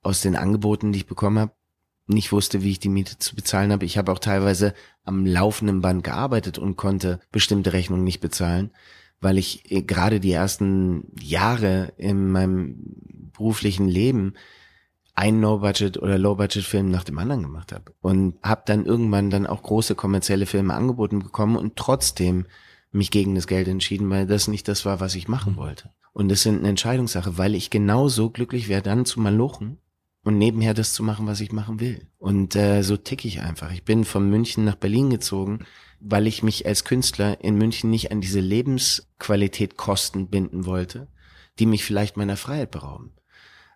aus den Angeboten, die ich bekommen habe, nicht wusste, wie ich die Miete zu bezahlen habe. Ich habe auch teilweise am laufenden Band gearbeitet und konnte bestimmte Rechnungen nicht bezahlen, weil ich äh, gerade die ersten Jahre in meinem beruflichen Leben ein No-Budget oder Low-Budget-Film nach dem anderen gemacht habe und habe dann irgendwann dann auch große kommerzielle Filme angeboten bekommen und trotzdem mich gegen das Geld entschieden, weil das nicht das war, was ich machen wollte. Und das sind eine Entscheidungssache, weil ich genauso glücklich wäre, dann zu malochen und nebenher das zu machen, was ich machen will. Und äh, so tick ich einfach. Ich bin von München nach Berlin gezogen, weil ich mich als Künstler in München nicht an diese Lebensqualität Kosten binden wollte, die mich vielleicht meiner Freiheit berauben.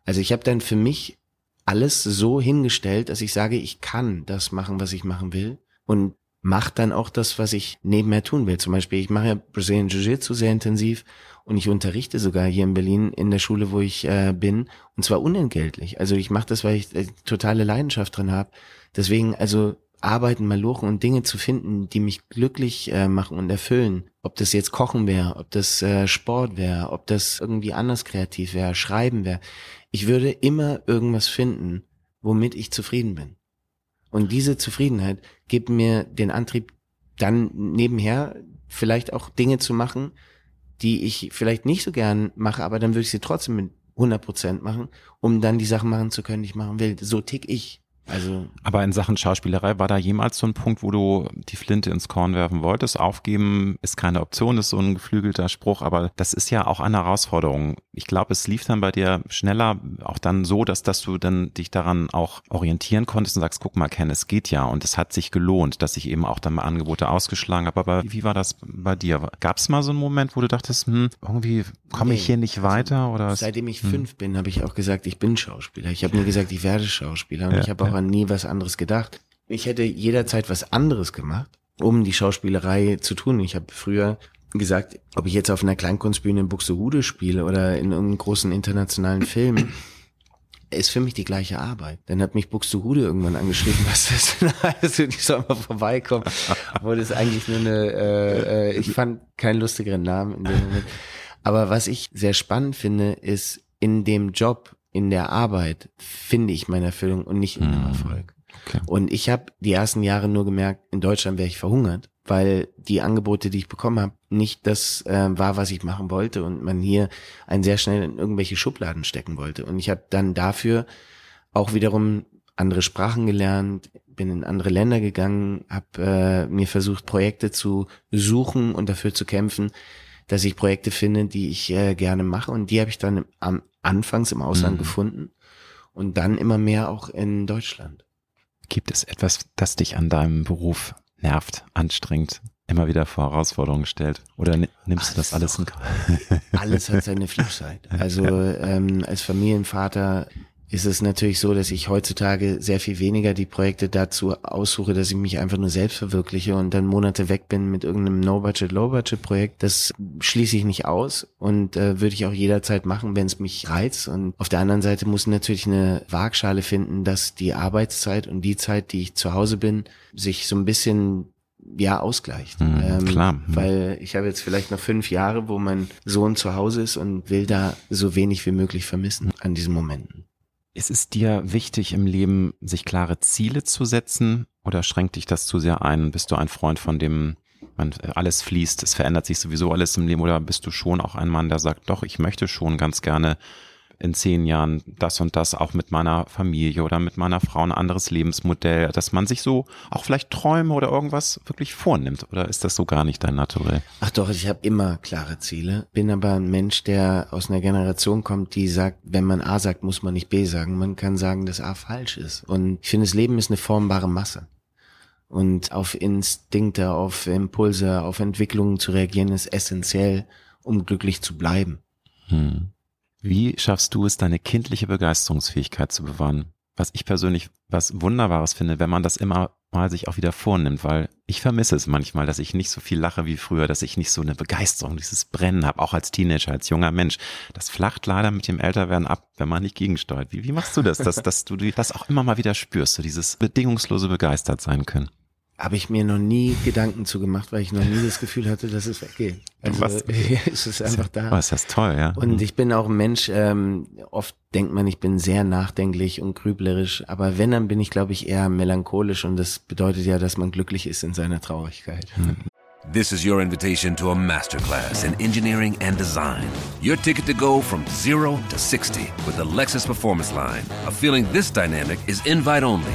Also ich habe dann für mich alles so hingestellt, dass ich sage, ich kann das machen, was ich machen will und mache dann auch das, was ich nebenher tun will. Zum Beispiel, ich mache ja Brazilian Jiu-Jitsu sehr intensiv und ich unterrichte sogar hier in Berlin in der Schule, wo ich äh, bin, und zwar unentgeltlich. Also ich mache das, weil ich äh, totale Leidenschaft drin habe. Deswegen, also arbeiten, malochen und Dinge zu finden, die mich glücklich äh, machen und erfüllen. Ob das jetzt Kochen wäre, ob das äh, Sport wäre, ob das irgendwie anders kreativ wäre, Schreiben wäre. Ich würde immer irgendwas finden, womit ich zufrieden bin. Und diese Zufriedenheit gibt mir den Antrieb, dann nebenher vielleicht auch Dinge zu machen, die ich vielleicht nicht so gern mache, aber dann würde ich sie trotzdem mit 100 Prozent machen, um dann die Sachen machen zu können, die ich machen will. So tick ich. Also. Aber in Sachen Schauspielerei war da jemals so ein Punkt, wo du die Flinte ins Korn werfen wolltest? Aufgeben ist keine Option, ist so ein geflügelter Spruch, aber das ist ja auch eine Herausforderung. Ich glaube, es lief dann bei dir schneller, auch dann so, dass, dass du dann dich daran auch orientieren konntest und sagst, guck mal, Ken, es geht ja und es hat sich gelohnt, dass ich eben auch dann mal Angebote ausgeschlagen habe. Aber wie war das bei dir? Gab es mal so einen Moment, wo du dachtest, hm, irgendwie komme ich hier nicht weiter? Oder Seitdem ich hm. fünf bin, habe ich auch gesagt, ich bin Schauspieler. Ich habe nur gesagt, ich werde Schauspieler und ja, ich habe auch ja. An nie was anderes gedacht. Ich hätte jederzeit was anderes gemacht, um die Schauspielerei zu tun. Ich habe früher gesagt, ob ich jetzt auf einer Kleinkunstbühne in Buxtehude spiele oder in irgendeinem großen internationalen Film, ist für mich die gleiche Arbeit. Dann hat mich Buxtehude irgendwann angeschrieben, [LAUGHS] was das also ich soll mal vorbeikommen. Obwohl das eigentlich nur eine, äh, äh, ich fand keinen lustigeren Namen in dem Moment. Aber was ich sehr spannend finde, ist in dem Job, in der Arbeit finde ich meine Erfüllung und nicht in dem hm. Erfolg. Okay. Und ich habe die ersten Jahre nur gemerkt, in Deutschland wäre ich verhungert, weil die Angebote, die ich bekommen habe, nicht das äh, war, was ich machen wollte und man hier einen sehr schnell in irgendwelche Schubladen stecken wollte. Und ich habe dann dafür auch wiederum andere Sprachen gelernt, bin in andere Länder gegangen, habe äh, mir versucht, Projekte zu suchen und dafür zu kämpfen, dass ich Projekte finde, die ich äh, gerne mache. Und die habe ich dann am Anfangs im Ausland mhm. gefunden und dann immer mehr auch in Deutschland. Gibt es etwas, das dich an deinem Beruf nervt, anstrengt, immer wieder vor Herausforderungen stellt? Oder nimmst alles du das alles in Alles hat seine [LAUGHS] Flipside. Also ähm, als Familienvater ist es natürlich so, dass ich heutzutage sehr viel weniger die Projekte dazu aussuche, dass ich mich einfach nur selbst verwirkliche und dann Monate weg bin mit irgendeinem No-Budget, Low-Budget-Projekt. Das schließe ich nicht aus und äh, würde ich auch jederzeit machen, wenn es mich reizt. Und auf der anderen Seite muss natürlich eine Waagschale finden, dass die Arbeitszeit und die Zeit, die ich zu Hause bin, sich so ein bisschen ja ausgleicht. Mhm, ähm, klar. Mhm. Weil ich habe jetzt vielleicht noch fünf Jahre, wo mein Sohn zu Hause ist und will da so wenig wie möglich vermissen an diesen Momenten. Ist es dir wichtig im Leben, sich klare Ziele zu setzen oder schränkt dich das zu sehr ein? Bist du ein Freund von dem, man, alles fließt, es verändert sich sowieso alles im Leben oder bist du schon auch ein Mann, der sagt, doch, ich möchte schon ganz gerne in zehn Jahren das und das auch mit meiner Familie oder mit meiner Frau ein anderes Lebensmodell, dass man sich so auch vielleicht Träume oder irgendwas wirklich vornimmt oder ist das so gar nicht dein Naturell? Ach doch, ich habe immer klare Ziele, bin aber ein Mensch, der aus einer Generation kommt, die sagt, wenn man A sagt, muss man nicht B sagen. Man kann sagen, dass A falsch ist. Und ich finde, das Leben ist eine formbare Masse. Und auf Instinkte, auf Impulse, auf Entwicklungen zu reagieren, ist essentiell, um glücklich zu bleiben. Hm. Wie schaffst du es, deine kindliche Begeisterungsfähigkeit zu bewahren? Was ich persönlich was Wunderbares finde, wenn man das immer mal sich auch wieder vornimmt, weil ich vermisse es manchmal, dass ich nicht so viel lache wie früher, dass ich nicht so eine Begeisterung, dieses Brennen habe, auch als Teenager, als junger Mensch. Das flacht leider mit dem Älterwerden ab, wenn man nicht gegensteuert. Wie, wie machst du das, dass, dass du das auch immer mal wieder spürst, so dieses bedingungslose begeistert sein können? Habe ich mir noch nie Gedanken zu gemacht, weil ich noch nie das Gefühl hatte, dass es weggeht. Also Was? [LAUGHS] es ist einfach da. Was, das ist toll, ja. Und mhm. ich bin auch ein Mensch, ähm, oft denkt man, ich bin sehr nachdenklich und grüblerisch, aber wenn, dann bin ich, glaube ich, eher melancholisch und das bedeutet ja, dass man glücklich ist in seiner Traurigkeit. Mhm. This is your invitation to a masterclass in engineering and design. Your ticket to go from zero to 60 with the Lexus Performance Line. A feeling this dynamic is invite only.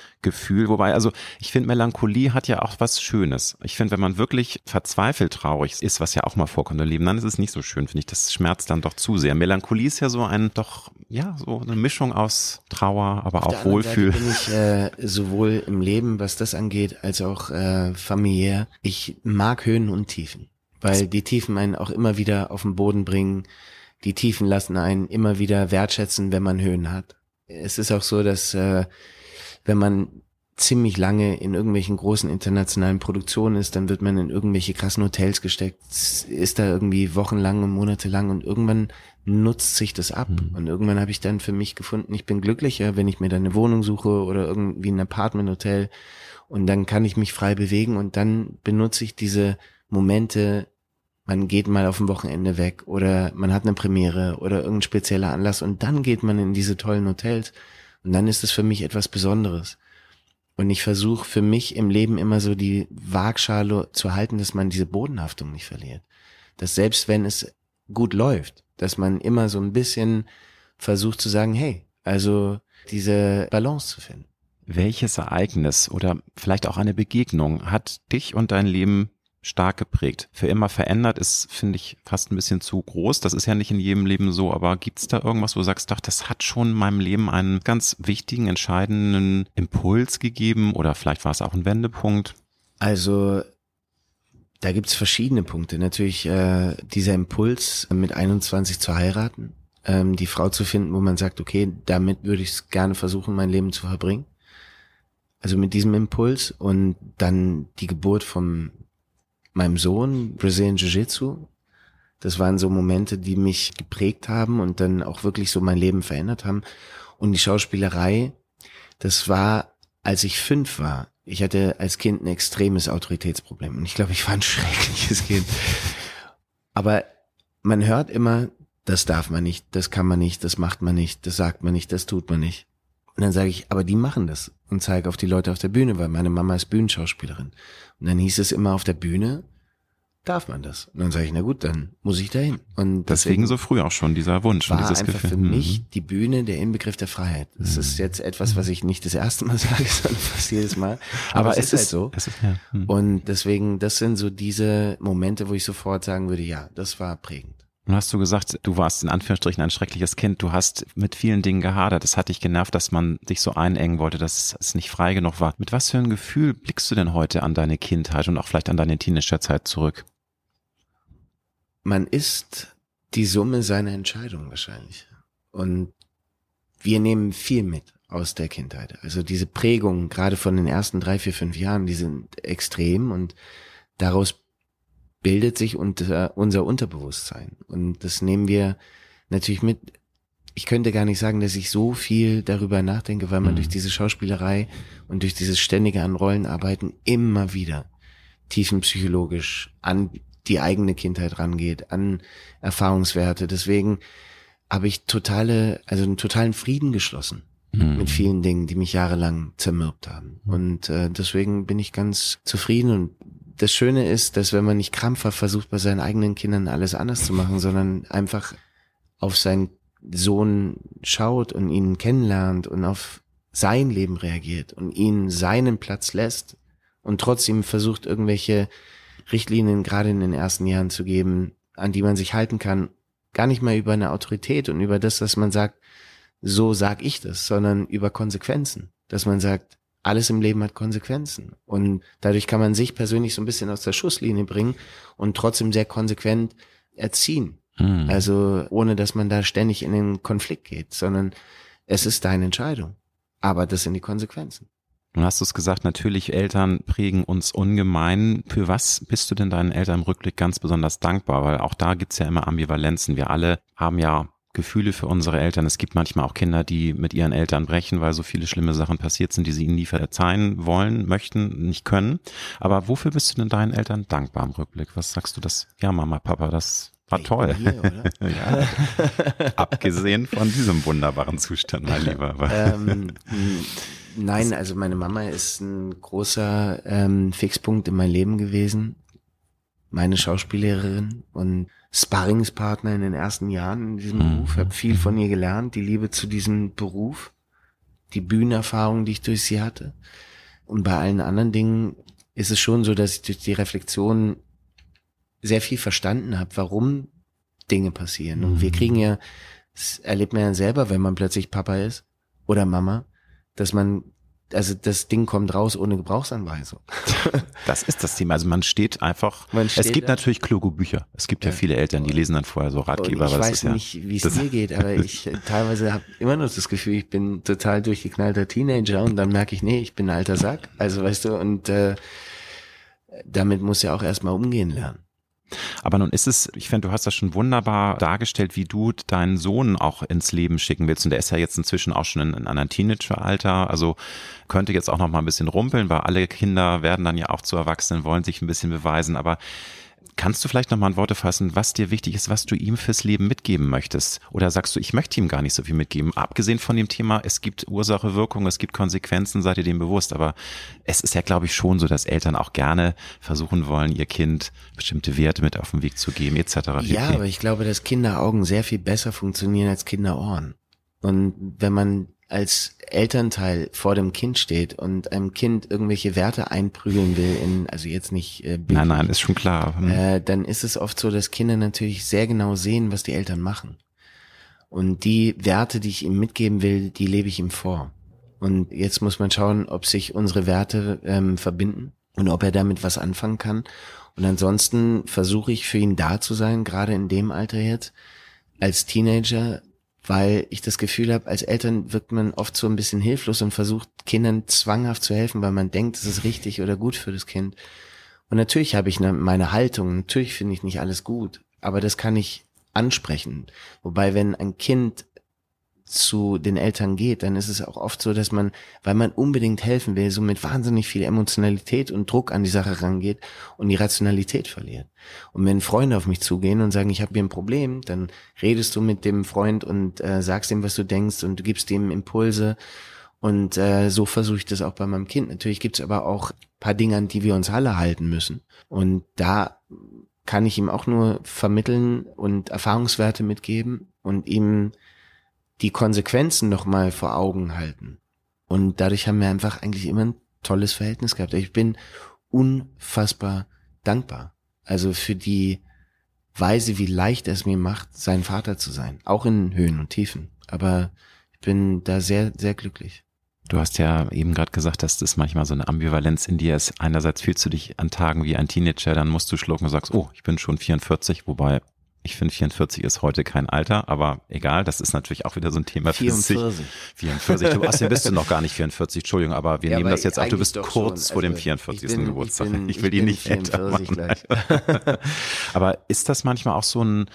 Gefühl. Wobei, also ich finde, Melancholie hat ja auch was Schönes. Ich finde, wenn man wirklich verzweifelt traurig ist, was ja auch mal vorkommt im Leben, dann ist es nicht so schön, finde ich. Das schmerzt dann doch zu sehr. Melancholie ist ja so ein, doch, ja, so eine Mischung aus Trauer, aber Auf auch Wohlfühl. bin ich äh, sowohl im Leben, was das angeht, als auch äh, familiär. Ich mag Höhen und Tiefen, weil die Tiefen einen auch immer wieder auf den Boden bringen. Die Tiefen lassen einen immer wieder wertschätzen, wenn man Höhen hat. Es ist auch so, dass äh, wenn man ziemlich lange in irgendwelchen großen internationalen Produktionen ist, dann wird man in irgendwelche krassen Hotels gesteckt, ist da irgendwie wochenlang und monatelang und irgendwann nutzt sich das ab. Mhm. Und irgendwann habe ich dann für mich gefunden, ich bin glücklicher, wenn ich mir dann eine Wohnung suche oder irgendwie ein Apartment-Hotel und dann kann ich mich frei bewegen und dann benutze ich diese Momente man geht mal auf ein Wochenende weg oder man hat eine Premiere oder irgendein spezieller Anlass und dann geht man in diese tollen Hotels und dann ist es für mich etwas Besonderes. Und ich versuche für mich im Leben immer so die Waagschale zu halten, dass man diese Bodenhaftung nicht verliert. Dass selbst wenn es gut läuft, dass man immer so ein bisschen versucht zu sagen, hey, also diese Balance zu finden. Welches Ereignis oder vielleicht auch eine Begegnung hat dich und dein Leben stark geprägt? Für immer verändert ist, finde ich, fast ein bisschen zu groß. Das ist ja nicht in jedem Leben so, aber gibt es da irgendwas, wo du sagst, doch, das hat schon in meinem Leben einen ganz wichtigen, entscheidenden Impuls gegeben oder vielleicht war es auch ein Wendepunkt? Also da gibt's verschiedene Punkte. Natürlich äh, dieser Impuls, mit 21 zu heiraten, ähm, die Frau zu finden, wo man sagt, okay, damit würde ich gerne versuchen, mein Leben zu verbringen. Also mit diesem Impuls und dann die Geburt von meinem Sohn, Brazilian Jiu-Jitsu. Das waren so Momente, die mich geprägt haben und dann auch wirklich so mein Leben verändert haben. Und die Schauspielerei, das war, als ich fünf war. Ich hatte als Kind ein extremes Autoritätsproblem und ich glaube, ich war ein [LAUGHS] schreckliches Kind. Aber man hört immer, das darf man nicht, das kann man nicht, das macht man nicht, das sagt man nicht, das tut man nicht. Und dann sage ich, aber die machen das und zeige auf die Leute auf der Bühne, weil meine Mama ist Bühnenschauspielerin. Und dann hieß es immer auf der Bühne, darf man das? Und dann sage ich, na gut, dann muss ich dahin. Und deswegen, deswegen so früh auch schon dieser Wunsch war und dieses einfach Gefühl. für mich die Bühne der Inbegriff der Freiheit. Das ist jetzt etwas, was ich nicht das erste Mal [LAUGHS] sage, sondern fast jedes Mal. Aber, Aber es, ist halt so. Ist, ja. hm. Und deswegen, das sind so diese Momente, wo ich sofort sagen würde, ja, das war prägend. Nun hast du gesagt, du warst in Anführungsstrichen ein schreckliches Kind. Du hast mit vielen Dingen gehadert. Das hat dich genervt, dass man dich so einengen wollte, dass es nicht frei genug war. Mit was für ein Gefühl blickst du denn heute an deine Kindheit und auch vielleicht an deine Teenagerzeit zurück? Man ist die Summe seiner Entscheidungen wahrscheinlich. Und wir nehmen viel mit aus der Kindheit. Also diese Prägungen, gerade von den ersten drei, vier, fünf Jahren, die sind extrem und daraus bildet sich unter, unser Unterbewusstsein. Und das nehmen wir natürlich mit. Ich könnte gar nicht sagen, dass ich so viel darüber nachdenke, weil man mhm. durch diese Schauspielerei und durch dieses ständige an Rollen arbeiten immer wieder tiefenpsychologisch an die eigene Kindheit rangeht, an Erfahrungswerte. Deswegen habe ich totale, also einen totalen Frieden geschlossen mhm. mit vielen Dingen, die mich jahrelang zermürbt haben. Mhm. Und äh, deswegen bin ich ganz zufrieden und das Schöne ist, dass wenn man nicht krampfhaft versucht, bei seinen eigenen Kindern alles anders zu machen, sondern einfach auf seinen Sohn schaut und ihn kennenlernt und auf sein Leben reagiert und ihn seinen Platz lässt und trotzdem versucht, irgendwelche Richtlinien gerade in den ersten Jahren zu geben, an die man sich halten kann, gar nicht mal über eine Autorität und über das, dass man sagt, so sag ich das, sondern über Konsequenzen, dass man sagt, alles im Leben hat Konsequenzen. Und dadurch kann man sich persönlich so ein bisschen aus der Schusslinie bringen und trotzdem sehr konsequent erziehen. Mhm. Also ohne dass man da ständig in den Konflikt geht, sondern es ist deine Entscheidung. Aber das sind die Konsequenzen. Nun hast du es gesagt, natürlich Eltern prägen uns ungemein. Für was bist du denn deinen Eltern im Rückblick ganz besonders dankbar? Weil auch da gibt's ja immer Ambivalenzen. Wir alle haben ja Gefühle für unsere Eltern. Es gibt manchmal auch Kinder, die mit ihren Eltern brechen, weil so viele schlimme Sachen passiert sind, die sie ihnen nie verzeihen wollen, möchten, nicht können. Aber wofür bist du denn deinen Eltern dankbar im Rückblick? Was sagst du das? Ja, Mama, Papa, das war hey, toll. Hier, [LAUGHS] ja. Abgesehen von diesem wunderbaren Zustand, mein Lieber. Ähm, [LAUGHS] nein, also meine Mama ist ein großer ähm, Fixpunkt in meinem Leben gewesen. Meine Schauspiellehrerin und Sparringspartner in den ersten Jahren in diesem mhm. Beruf, habe viel von ihr gelernt, die Liebe zu diesem Beruf, die Bühnenerfahrung, die ich durch sie hatte. Und bei allen anderen Dingen ist es schon so, dass ich durch die Reflexion sehr viel verstanden habe, warum Dinge passieren. Und wir mhm. kriegen ja, das erlebt man ja selber, wenn man plötzlich Papa ist oder Mama, dass man also das Ding kommt raus ohne Gebrauchsanweisung. [LAUGHS] Das ist das Thema. Also man steht einfach. Man steht es gibt da. natürlich kluge Bücher. Es gibt ja, ja, viele Eltern, die lesen dann vorher so Ratgeber. Und ich weiß nicht, ja, wie es mir geht, aber ich [LAUGHS] teilweise habe immer noch das Gefühl, ich bin total durchgeknallter Teenager und dann merke ich, nee, ich bin ein alter Sack. Also weißt du, und äh, damit muss ja auch erstmal umgehen lernen. Aber nun ist es, ich finde, du hast das schon wunderbar dargestellt, wie du deinen Sohn auch ins Leben schicken willst. Und der ist ja jetzt inzwischen auch schon in, in einem Teenageralter. Also könnte jetzt auch noch mal ein bisschen rumpeln, weil alle Kinder werden dann ja auch zu Erwachsenen, wollen sich ein bisschen beweisen. Aber Kannst du vielleicht nochmal in Worte fassen, was dir wichtig ist, was du ihm fürs Leben mitgeben möchtest? Oder sagst du, ich möchte ihm gar nicht so viel mitgeben? Abgesehen von dem Thema, es gibt Ursache, Wirkung, es gibt Konsequenzen, seid ihr dem bewusst. Aber es ist ja, glaube ich, schon so, dass Eltern auch gerne versuchen wollen, ihr Kind bestimmte Werte mit auf den Weg zu geben, etc. Ja, aber ich glaube, dass Kinderaugen sehr viel besser funktionieren als Kinderohren. Und wenn man als Elternteil vor dem Kind steht und einem Kind irgendwelche Werte einprügeln will, in, also jetzt nicht äh, Nein, nein, ist schon klar. Hm. Äh, dann ist es oft so, dass Kinder natürlich sehr genau sehen, was die Eltern machen. Und die Werte, die ich ihm mitgeben will, die lebe ich ihm vor. Und jetzt muss man schauen, ob sich unsere Werte ähm, verbinden und ob er damit was anfangen kann. Und ansonsten versuche ich für ihn da zu sein, gerade in dem Alter jetzt, als Teenager, weil ich das Gefühl habe, als Eltern wirkt man oft so ein bisschen hilflos und versucht Kindern zwanghaft zu helfen, weil man denkt, es ist richtig oder gut für das Kind. Und natürlich habe ich meine Haltung, natürlich finde ich nicht alles gut, aber das kann ich ansprechen. Wobei, wenn ein Kind zu den Eltern geht, dann ist es auch oft so, dass man, weil man unbedingt helfen will, so mit wahnsinnig viel Emotionalität und Druck an die Sache rangeht und die Rationalität verliert. Und wenn Freunde auf mich zugehen und sagen, ich habe hier ein Problem, dann redest du mit dem Freund und äh, sagst ihm, was du denkst und du gibst ihm Impulse. Und äh, so versuche ich das auch bei meinem Kind. Natürlich gibt es aber auch paar Dinge, an die wir uns alle halten müssen. Und da kann ich ihm auch nur vermitteln und Erfahrungswerte mitgeben und ihm die Konsequenzen nochmal vor Augen halten. Und dadurch haben wir einfach eigentlich immer ein tolles Verhältnis gehabt. Ich bin unfassbar dankbar. Also für die Weise, wie leicht es mir macht, sein Vater zu sein. Auch in Höhen und Tiefen. Aber ich bin da sehr, sehr glücklich. Du hast ja eben gerade gesagt, dass das manchmal so eine Ambivalenz in dir ist. Einerseits fühlst du dich an Tagen wie ein Teenager, dann musst du schlucken und sagst, oh, ich bin schon 44, wobei ich finde 44 ist heute kein Alter, aber egal, das ist natürlich auch wieder so ein Thema 44. für sich. 44. Du ja bist du noch gar nicht 44, Entschuldigung, aber wir ja, nehmen das jetzt auch, du bist kurz schon. vor dem 44. Also bin, Geburtstag. Ich, bin, ich will ich ihn nicht älter machen. [LAUGHS] aber ist das manchmal auch so ein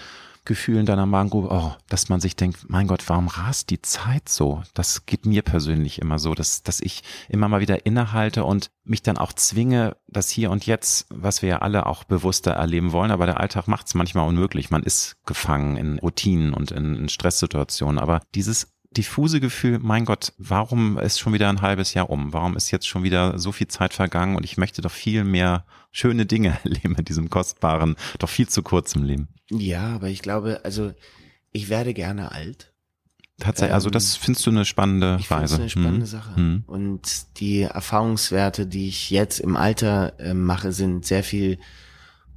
Gefühl in deiner Magengrube, oh, dass man sich denkt, mein Gott, warum rast die Zeit so? Das geht mir persönlich immer so, dass, dass ich immer mal wieder innehalte und mich dann auch zwinge, das hier und jetzt, was wir ja alle auch bewusster erleben wollen, aber der Alltag macht es manchmal unmöglich. Man ist gefangen in Routinen und in, in Stresssituationen, aber dieses diffuse Gefühl, mein Gott, warum ist schon wieder ein halbes Jahr um? Warum ist jetzt schon wieder so viel Zeit vergangen und ich möchte doch viel mehr schöne Dinge [LAUGHS] erleben in diesem kostbaren, doch viel zu kurzen Leben? Ja, aber ich glaube, also ich werde gerne alt. Tatsächlich, also das ähm, findest du eine spannende ich Weise. eine spannende hm. Sache. Hm. Und die Erfahrungswerte, die ich jetzt im Alter äh, mache, sind sehr viel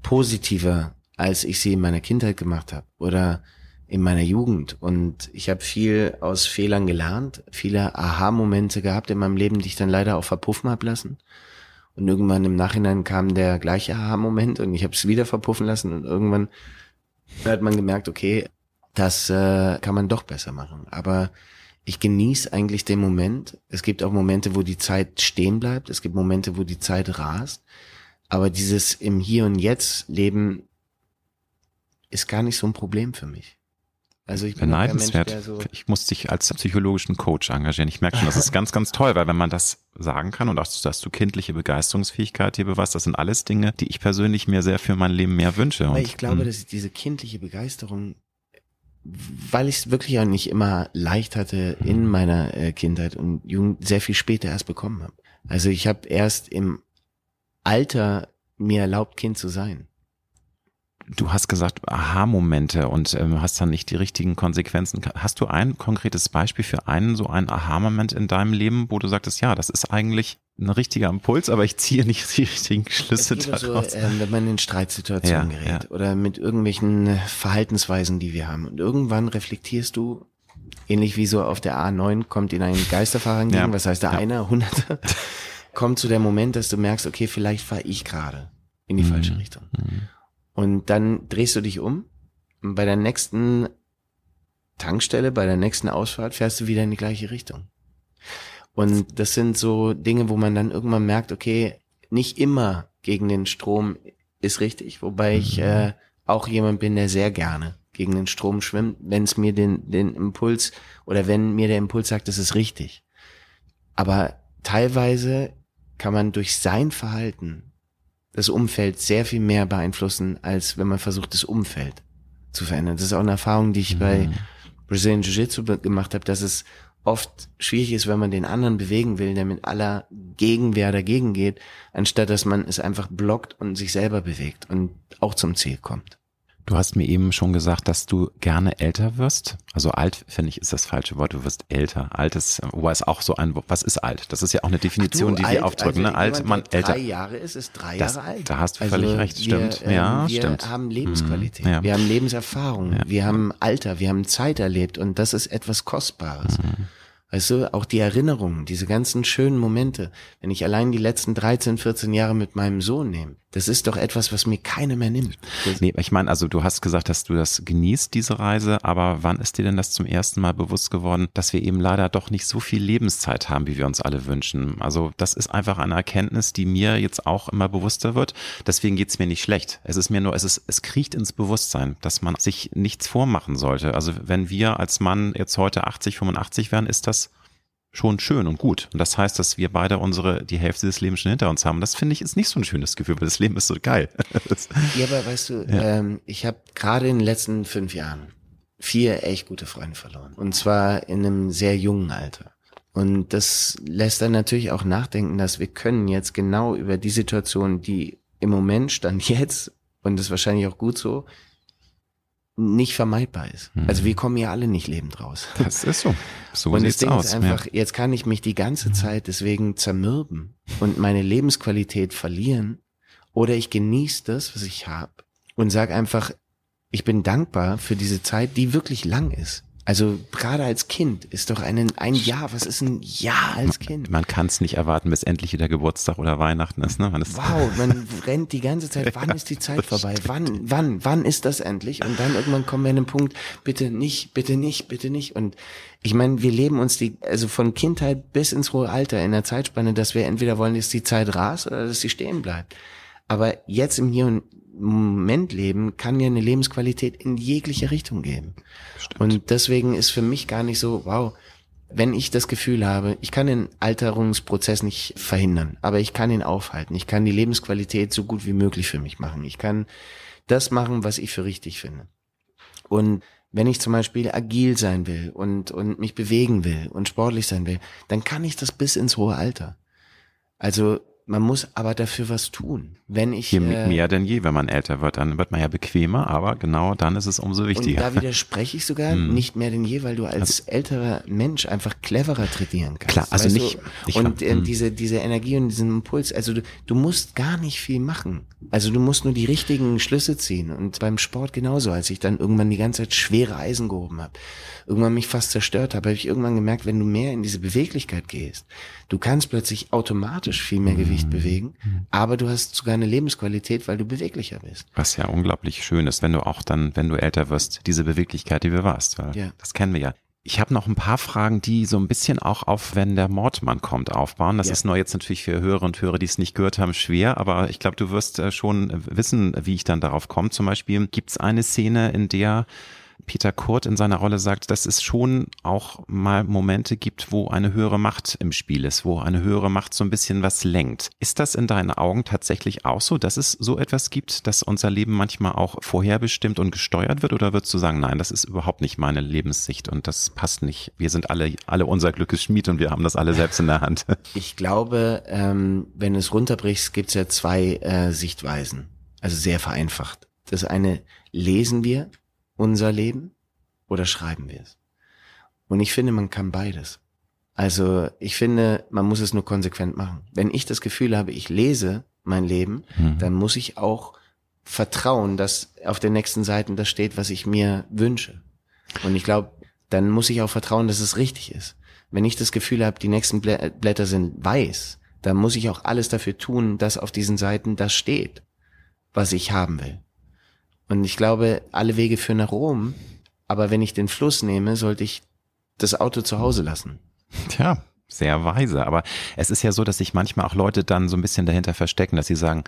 positiver, als ich sie in meiner Kindheit gemacht habe. Oder in meiner Jugend und ich habe viel aus Fehlern gelernt, viele Aha-Momente gehabt in meinem Leben, die ich dann leider auch verpuffen hab lassen. Und irgendwann im Nachhinein kam der gleiche Aha-Moment und ich habe es wieder verpuffen lassen und irgendwann hat man gemerkt, okay, das äh, kann man doch besser machen. Aber ich genieße eigentlich den Moment. Es gibt auch Momente, wo die Zeit stehen bleibt. Es gibt Momente, wo die Zeit rast. Aber dieses im Hier und Jetzt Leben ist gar nicht so ein Problem für mich. Also ich bin beneidenswert. Mensch, so ich muss dich als psychologischen Coach engagieren. Ich merke schon, das ist ganz, ganz toll, weil wenn man das sagen kann und auch, dass du kindliche Begeisterungsfähigkeit hier beweist, das sind alles Dinge, die ich persönlich mir sehr für mein Leben mehr wünsche. Weil ich glaube, hm. dass ich diese kindliche Begeisterung, weil ich es wirklich auch nicht immer leicht hatte in meiner äh, Kindheit und Jugend, sehr viel später erst bekommen habe. Also ich habe erst im Alter mir erlaubt, Kind zu sein du hast gesagt, Aha-Momente und ähm, hast dann nicht die richtigen Konsequenzen. Hast du ein konkretes Beispiel für einen so einen Aha-Moment in deinem Leben, wo du sagtest, ja, das ist eigentlich ein richtiger Impuls, aber ich ziehe nicht die richtigen Schlüsse daraus. So, äh, wenn man in Streitsituationen ja, gerät ja. oder mit irgendwelchen Verhaltensweisen, die wir haben. Und irgendwann reflektierst du, ähnlich wie so auf der A9 kommt in einen Geisterfahrer [LAUGHS] entgegen, ja, was heißt der ja. einer, hunderte, [LAUGHS] kommt zu der Moment, dass du merkst, okay, vielleicht fahre ich gerade in die mhm. falsche Richtung. Mhm. Und dann drehst du dich um und bei der nächsten Tankstelle, bei der nächsten Ausfahrt fährst du wieder in die gleiche Richtung. Und das sind so Dinge, wo man dann irgendwann merkt, okay, nicht immer gegen den Strom ist richtig, wobei ich mhm. äh, auch jemand bin, der sehr gerne gegen den Strom schwimmt, wenn es mir den, den Impuls oder wenn mir der Impuls sagt, das ist richtig. Aber teilweise kann man durch sein Verhalten das Umfeld sehr viel mehr beeinflussen, als wenn man versucht, das Umfeld zu verändern. Das ist auch eine Erfahrung, die ich mhm. bei Brazilian Jiu-Jitsu gemacht habe, dass es oft schwierig ist, wenn man den anderen bewegen will, der mit aller Gegenwehr dagegen geht, anstatt dass man es einfach blockt und sich selber bewegt und auch zum Ziel kommt. Du hast mir eben schon gesagt, dass du gerne älter wirst. Also alt, finde ich, ist das falsche Wort. Du wirst älter. Alt ist, wobei es auch so ein, was ist alt? Das ist ja auch eine Definition, du, die alt, wir aufdrücken. Also ne? Alt, man, älter. Drei Jahre ist, ist drei das, Jahre alt. Da hast du also völlig recht. Stimmt. Wir, ja, wir stimmt. Wir haben Lebensqualität. Mhm, ja. Wir haben Lebenserfahrung. Ja. Wir haben Alter. Wir haben Zeit erlebt. Und das ist etwas Kostbares. Mhm. Weißt du, auch die Erinnerungen, diese ganzen schönen Momente, wenn ich allein die letzten 13, 14 Jahre mit meinem Sohn nehme, das ist doch etwas, was mir keiner mehr nimmt. Nee, ich meine, also du hast gesagt, dass du das genießt, diese Reise, aber wann ist dir denn das zum ersten Mal bewusst geworden, dass wir eben leider doch nicht so viel Lebenszeit haben, wie wir uns alle wünschen? Also das ist einfach eine Erkenntnis, die mir jetzt auch immer bewusster wird. Deswegen geht's mir nicht schlecht. Es ist mir nur, es ist, es kriecht ins Bewusstsein, dass man sich nichts vormachen sollte. Also wenn wir als Mann jetzt heute 80, 85 wären, ist das schon schön und gut. Und das heißt, dass wir beide unsere, die Hälfte des Lebens schon hinter uns haben. Das finde ich ist nicht so ein schönes Gefühl, weil das Leben ist so geil. [LAUGHS] ja, aber weißt du, ja. ähm, ich habe gerade in den letzten fünf Jahren vier echt gute Freunde verloren. Und zwar in einem sehr jungen Alter. Und das lässt dann natürlich auch nachdenken, dass wir können jetzt genau über die Situation, die im Moment stand [LAUGHS] jetzt, und das ist wahrscheinlich auch gut so, nicht vermeidbar ist. Mhm. Also wir kommen ja alle nicht lebend raus. Das ist so. So und das Ding aus. ist einfach, ja. jetzt kann ich mich die ganze Zeit deswegen zermürben und meine Lebensqualität verlieren oder ich genieße das, was ich habe und sag einfach, ich bin dankbar für diese Zeit, die wirklich lang ist. Also gerade als Kind ist doch ein, ein Jahr, was ist ein Jahr als Kind? Man, kann es nicht erwarten, bis endlich wieder Geburtstag oder Weihnachten ist. Ne? Man ist wow, [LAUGHS] man rennt die ganze Zeit, wann ist die Zeit vorbei? Wann, wann, wann ist das endlich? Und dann irgendwann kommen wir an den Punkt, bitte nicht, bitte nicht, bitte nicht. Und ich meine, wir leben uns die, also von Kindheit bis ins hohe Alter in der Zeitspanne, dass wir entweder wollen, dass die Zeit rast oder dass sie stehen bleibt. Aber jetzt im Hier und Moment leben, kann mir eine Lebensqualität in jegliche Richtung geben. Stimmt. Und deswegen ist für mich gar nicht so, wow, wenn ich das Gefühl habe, ich kann den Alterungsprozess nicht verhindern, aber ich kann ihn aufhalten. Ich kann die Lebensqualität so gut wie möglich für mich machen. Ich kann das machen, was ich für richtig finde. Und wenn ich zum Beispiel agil sein will und, und mich bewegen will und sportlich sein will, dann kann ich das bis ins hohe Alter. Also man muss aber dafür was tun. Wenn ich je äh, mehr denn je, wenn man älter wird, dann wird man ja bequemer, aber genau dann ist es umso wichtiger. Und da widerspreche ich sogar hm. nicht mehr denn je, weil du als also, älterer Mensch einfach cleverer trainieren kannst. Klar, also nicht, und äh, hm. diese diese Energie und diesen Impuls, also du, du musst gar nicht viel machen. Also du musst nur die richtigen Schlüsse ziehen und beim Sport genauso, als ich dann irgendwann die ganze Zeit schwere Eisen gehoben habe, irgendwann mich fast zerstört habe, habe ich irgendwann gemerkt, wenn du mehr in diese Beweglichkeit gehst, du kannst plötzlich automatisch viel mehr Gewicht Gewicht bewegen, aber du hast sogar eine Lebensqualität, weil du beweglicher bist. Was ja unglaublich schön ist, wenn du auch dann, wenn du älter wirst, diese Beweglichkeit, die bewahrst, weil ja. das kennen wir ja. Ich habe noch ein paar Fragen, die so ein bisschen auch auf, wenn der Mordmann kommt, aufbauen. Das ja. ist nur jetzt natürlich für Hörer und Hörer, die es nicht gehört haben, schwer, aber ich glaube, du wirst äh, schon wissen, wie ich dann darauf komme. Zum Beispiel gibt es eine Szene, in der Peter Kurt in seiner Rolle sagt, dass es schon auch mal Momente gibt, wo eine höhere Macht im Spiel ist, wo eine höhere Macht so ein bisschen was lenkt. Ist das in deinen Augen tatsächlich auch so, dass es so etwas gibt, dass unser Leben manchmal auch vorherbestimmt und gesteuert wird? Oder würdest du sagen, nein, das ist überhaupt nicht meine Lebenssicht und das passt nicht. Wir sind alle, alle unser Glückes Schmied und wir haben das alle selbst in der Hand. [LAUGHS] Ich glaube, ähm, wenn es runterbrichst, gibt es ja zwei äh, Sichtweisen. Also sehr vereinfacht. Das eine lesen wir unser Leben oder schreiben wir es? Und ich finde, man kann beides. Also ich finde, man muss es nur konsequent machen. Wenn ich das Gefühl habe, ich lese mein Leben, mhm. dann muss ich auch vertrauen, dass auf den nächsten Seiten das steht, was ich mir wünsche. Und ich glaube, dann muss ich auch vertrauen, dass es richtig ist. Wenn ich das Gefühl habe, die nächsten Blätter sind weiß, dann muss ich auch alles dafür tun, dass auf diesen Seiten das steht, was ich haben will. Und ich glaube, alle Wege führen nach Rom. Aber wenn ich den Fluss nehme, sollte ich das Auto zu Hause lassen. Tja, sehr weise. Aber es ist ja so, dass sich manchmal auch Leute dann so ein bisschen dahinter verstecken, dass sie sagen,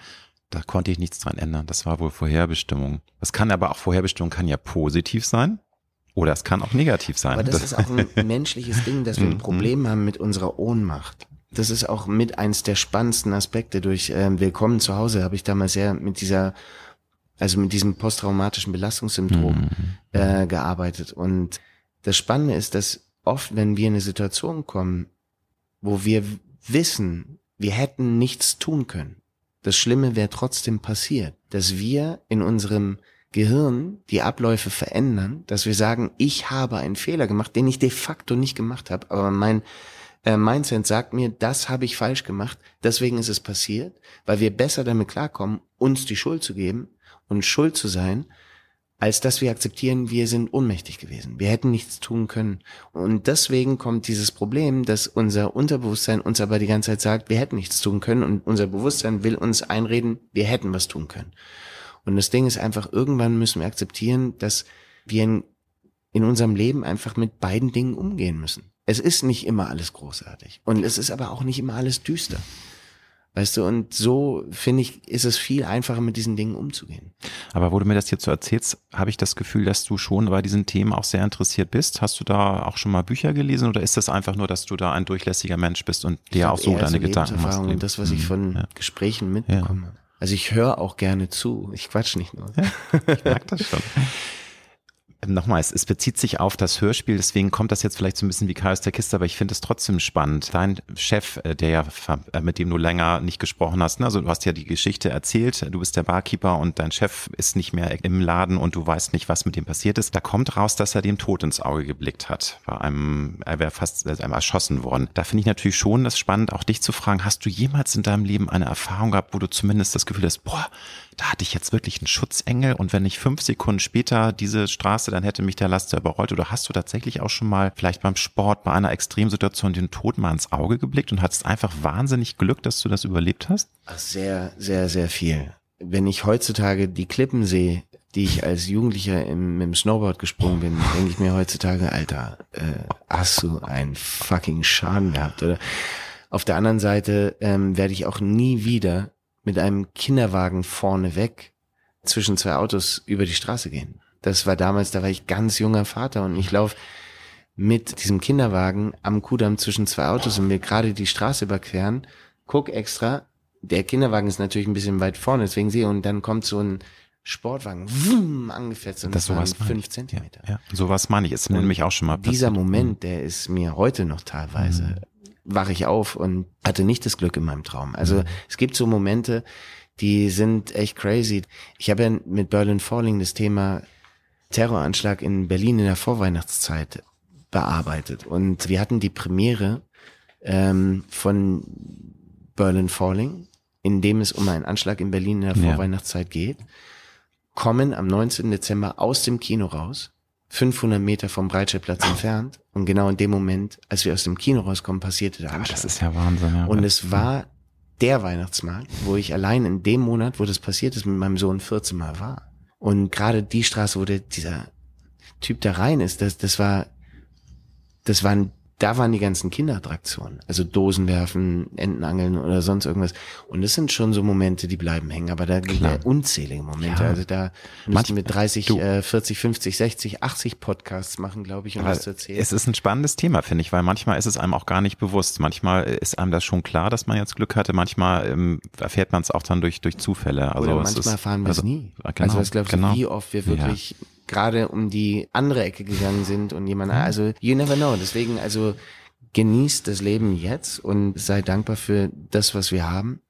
da konnte ich nichts dran ändern. Das war wohl Vorherbestimmung. Das kann aber auch Vorherbestimmung kann ja positiv sein. Oder es kann auch negativ sein. Aber das, das ist auch ein [LAUGHS] menschliches Ding, dass wir ein mhm. Problem haben mit unserer Ohnmacht. das ist auch mit eins der spannendsten Aspekte. Durch ähm, Willkommen zu Hause habe ich damals sehr mit dieser, also mit diesem posttraumatischen Belastungssyndrom mhm. äh, gearbeitet. Und das Spannende ist, dass oft, wenn wir in eine Situation kommen, wo wir wissen, wir hätten nichts tun können, das Schlimme wäre trotzdem passiert, dass wir in unserem Gehirn die Abläufe verändern, dass wir sagen, ich habe einen Fehler gemacht, den ich de facto nicht gemacht habe, aber mein äh, Mindset sagt mir, das habe ich falsch gemacht, deswegen ist es passiert, weil wir besser damit klarkommen, uns die Schuld zu geben und schuld zu sein, als dass wir akzeptieren, wir sind ohnmächtig gewesen. Wir hätten nichts tun können. Und deswegen kommt dieses Problem, dass unser Unterbewusstsein uns aber die ganze Zeit sagt, wir hätten nichts tun können und unser Bewusstsein will uns einreden, wir hätten was tun können. Und das Ding ist einfach, irgendwann müssen wir akzeptieren, dass wir in, in unserem Leben einfach mit beiden Dingen umgehen müssen. Es ist nicht immer alles großartig. Und es ist aber auch nicht immer alles düster. Weißt du, und so finde ich, ist es viel einfacher, mit diesen Dingen umzugehen. Aber wo du mir das jetzt so erzählst, habe ich das Gefühl, dass du schon bei diesen Themen auch sehr interessiert bist. Hast du da auch schon mal Bücher gelesen oder ist das einfach nur, dass du da ein durchlässiger Mensch bist und dir auch so deine so Gedanken machst? Und das, was ich mhm. von ja. Gesprächen mitbekomme. Ja. Also ich höre auch gerne zu. Ich quatsch nicht nur. Ja, ich mag das schon. [LAUGHS] Nochmal, es, bezieht sich auf das Hörspiel, deswegen kommt das jetzt vielleicht so ein bisschen wie Chaos der Kiste, aber ich finde es trotzdem spannend. Dein Chef, äh, der ja, äh, mit dem du länger nicht gesprochen hast, ne? also du hast ja die Geschichte erzählt, du bist der Barkeeper und dein Chef ist nicht mehr im Laden und du weißt nicht, was mit ihm passiert ist. Da kommt raus, dass er dem Tod ins Auge geblickt hat. Bei einem, er wäre fast einmal erschossen worden. Da finde ich natürlich schon das spannend, auch dich zu fragen, hast du jemals in deinem Leben eine Erfahrung gehabt, wo du zumindest das Gefühl hast, boah, da hatte ich jetzt wirklich einen Schutzengel und wenn ich fünf Sekunden später diese Straße, dann hätte mich der Laster überrollt. Oder hast du tatsächlich auch schon mal vielleicht beim Sport bei einer Extremsituation den Tod mal ins Auge geblickt und hattest einfach wahnsinnig Glück, dass du das überlebt hast? Sehr, sehr, sehr viel. Wenn ich heutzutage die Klippen sehe, die ich als Jugendlicher im, dem Snowboard gesprungen bin, denke ich mir heutzutage, Alter, äh, hast du einen fucking Schaden gehabt, oder? Auf der anderen Seite ähm, werde ich auch nie wieder mit einem Kinderwagen vorne weg zwischen zwei Autos über die Straße gehen. Das war damals, da war ich ganz junger Vater und ich laufe mit diesem Kinderwagen am Kudamm zwischen zwei Autos und wir gerade die Straße überqueren, guck extra, der Kinderwagen ist natürlich ein bisschen weit vorne, deswegen sehe und dann kommt so ein Sportwagen wumm, angefetzt und das, waren fünf Zentimeter. Ja, ja. sowas meine ich, ist mir nämlich auch schon mal passiert. Dieser Moment, der ist mir heute noch teilweise mhm wache ich auf und hatte nicht das Glück in meinem Traum. Also mhm. es gibt so Momente, die sind echt crazy. Ich habe ja mit Berlin Falling das Thema Terroranschlag in Berlin in der Vorweihnachtszeit bearbeitet. Und wir hatten die Premiere ähm, von Berlin Falling, in dem es um einen Anschlag in Berlin in der Vorweihnachtszeit geht, kommen am 19. Dezember aus dem Kino raus 500 Meter vom Breitscheidplatz entfernt. Und genau in dem Moment, als wir aus dem Kino rauskommen, passierte der Anschlag. das ist ja Wahnsinn. Ja. Und es war der Weihnachtsmarkt, wo ich allein in dem Monat, wo das passiert ist, mit meinem Sohn 14 Mal war. Und gerade die Straße, wo der, dieser Typ da rein ist, das, das war, das war ein da waren die ganzen Kinderattraktionen. Also Dosen werfen, Entenangeln oder sonst irgendwas. Und das sind schon so Momente, die bleiben hängen. Aber da gibt es unzählige Momente. Ja. Also da müssen wir 30, du. äh, 40, 50, 60, 80 Podcasts machen, glaube ich, um das zu erzählen. Es ist ein spannendes Thema, finde ich, weil manchmal ist es einem auch gar nicht bewusst. Manchmal ist einem das schon klar, dass man jetzt Glück hatte. Manchmal ähm, erfährt man es auch dann durch, durch Zufälle. Also oder manchmal ist, erfahren wir es also, nie. Genau, also was glaubst genau. wie oft wir wirklich ja gerade um die andere Ecke gegangen sind und jemand, also you never know. Deswegen, also genießt das Leben jetzt und sei dankbar für das, was wir haben.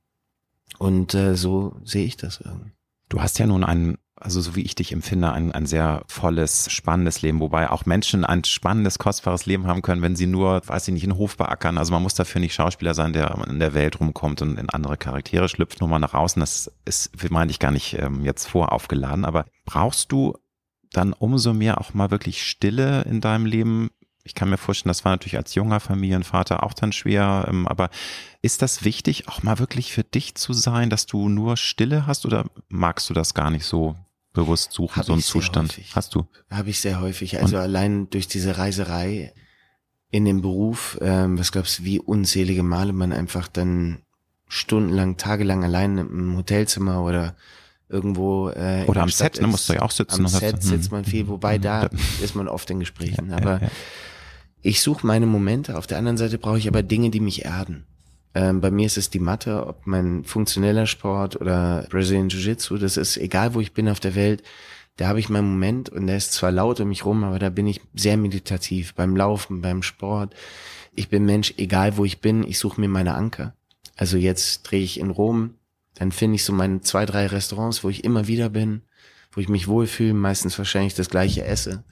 Und äh, so sehe ich das irgendwie. Du hast ja nun ein, also so wie ich dich empfinde, ein, ein sehr volles, spannendes Leben, wobei auch Menschen ein spannendes, kostbares Leben haben können, wenn sie nur, weiß ich nicht, einen Hof beackern. Also man muss dafür nicht Schauspieler sein, der in der Welt rumkommt und in andere Charaktere schlüpft, nur mal nach außen. Das ist, meine ich, gar nicht ähm, jetzt voraufgeladen. Aber brauchst du dann umso mehr auch mal wirklich Stille in deinem Leben, ich kann mir vorstellen, das war natürlich als junger Familienvater auch dann schwer. Ähm, aber ist das wichtig, auch mal wirklich für dich zu sein, dass du nur Stille hast oder magst du das gar nicht so bewusst suchen, Hab so einen Zustand? Häufig. Hast du? Habe ich sehr häufig. Also Und? allein durch diese Reiserei in dem Beruf, ähm, was glaubst du, wie unzählige Male man einfach dann stundenlang, tagelang allein im Hotelzimmer oder irgendwo äh, oder am Set, ne, musst du ja auch sitzen. Am Set sitzt man viel, wobei da ist man oft in Gesprächen. Aber ich suche meine Momente. Auf der anderen Seite brauche ich aber Dinge, die mich erden. Ähm, bei mir ist es die Mathe, ob mein funktioneller Sport oder Brazilian Jiu-Jitsu, das ist egal, wo ich bin auf der Welt, da habe ich meinen Moment und der ist zwar laut um mich rum, aber da bin ich sehr meditativ beim Laufen, beim Sport. Ich bin Mensch, egal wo ich bin, ich suche mir meine Anker. Also jetzt drehe ich in Rom, dann finde ich so meine zwei, drei Restaurants, wo ich immer wieder bin, wo ich mich wohlfühle, meistens wahrscheinlich das gleiche esse.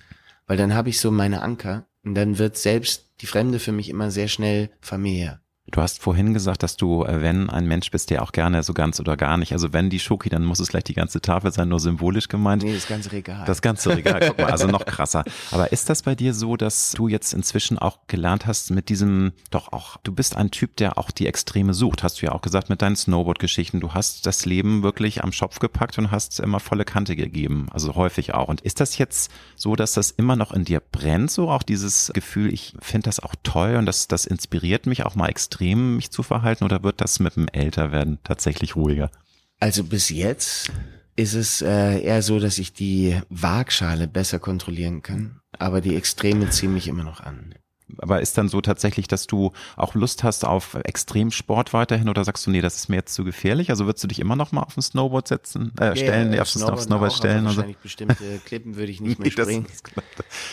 Weil dann habe ich so meine Anker und dann wird selbst die Fremde für mich immer sehr schnell familiär. Du hast vorhin gesagt, dass du, äh, wenn ein Mensch bist, der auch gerne so ganz oder gar nicht, also wenn die Schoki, dann muss es gleich die ganze Tafel sein, nur symbolisch gemeint. Nee, das ganze Regal. Das ganze Regal, guck mal, also noch [LAUGHS] krasser. Aber ist das bei dir so, dass du jetzt inzwischen auch gelernt hast mit diesem, doch auch, du bist ein Typ, der auch die Extreme sucht, hast du ja auch gesagt mit deinen Snowboard-Geschichten. Du hast das Leben wirklich am Schopf gepackt und hast immer volle Kante gegeben, also häufig auch. Und ist das jetzt so, dass das immer noch in dir brennt, so auch dieses Gefühl, ich finde das auch toll und das, das inspiriert mich auch mal extrem extrem mich zu verhalten oder wird das mit dem Älterwerden tatsächlich ruhiger? Also bis jetzt ist es äh, eher so, dass ich die Waagschale besser kontrollieren kann, aber die Extreme ziehen mich immer noch an aber ist dann so tatsächlich, dass du auch Lust hast auf Extremsport weiterhin oder sagst du, nee, das ist mir jetzt zu gefährlich? Also würdest du dich immer noch mal auf ein Snowboard setzen, äh, stellen, ja, auf Snowboard, Snowboard auch, stellen? Wahrscheinlich so? bestimmte Klippen würde ich nicht [LAUGHS] mehr springen.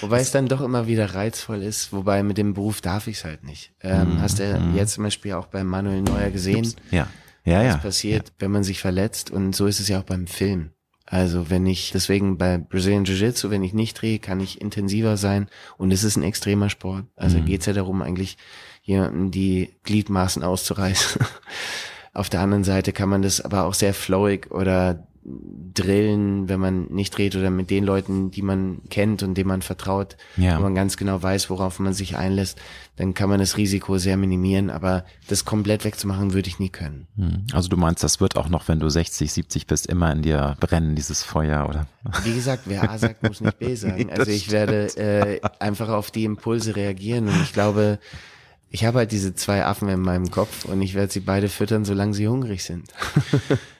Wobei es dann doch immer wieder reizvoll ist, wobei mit dem Beruf darf ich es halt nicht. Ähm, mhm. Hast du mhm. jetzt zum Beispiel auch bei Manuel Neuer gesehen? Ups. Ja. Ja, ja. Was passiert, ja. wenn man sich verletzt und so ist es ja auch beim Film. Also wenn ich, deswegen bei Brazilian Jiu-Jitsu, wenn ich nicht drehe, kann ich intensiver sein und es ist ein extremer Sport. Also mhm. geht's ja darum, eigentlich jemanden die Gliedmaßen auszureißen. [LAUGHS] Auf der anderen Seite kann man das aber auch sehr flowig oder drillen, wenn man nicht dreht oder mit den Leuten, die man kennt und denen man vertraut, ja. wo man ganz genau weiß, worauf man sich einlässt, dann kann man das Risiko sehr minimieren, aber das komplett wegzumachen würde ich nie können. Hm. Also du meinst, das wird auch noch, wenn du 60, 70 bist, immer in dir brennen, dieses Feuer, oder? Wie gesagt, wer A sagt, muss nicht B [LAUGHS] sagen. Also ich werde äh, einfach auf die Impulse reagieren und ich glaube, ich habe halt diese zwei Affen in meinem Kopf und ich werde sie beide füttern, solange sie hungrig sind. [LAUGHS]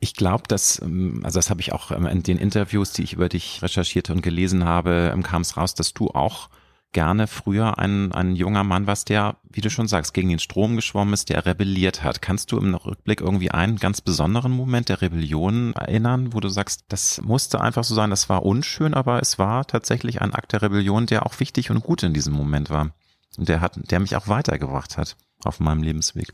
Ich glaube, dass, ähm, also das habe ich auch ähm, in den Interviews, die ich über dich recherchiert und gelesen habe, ähm, kam es raus, dass du auch gerne früher ein, ein junger Mann warst, der, wie du schon sagst, gegen den Strom geschwommen ist, der rebelliert hat. Kannst du im Rückblick irgendwie einen ganz besonderen Moment der Rebellion erinnern, wo du sagst, das musste einfach so sein, das war unschön, aber es war tatsächlich ein Akt der Rebellion, der auch wichtig und gut in diesem Moment war. Und der hat, der mich auch weitergebracht hat auf meinem Lebensweg.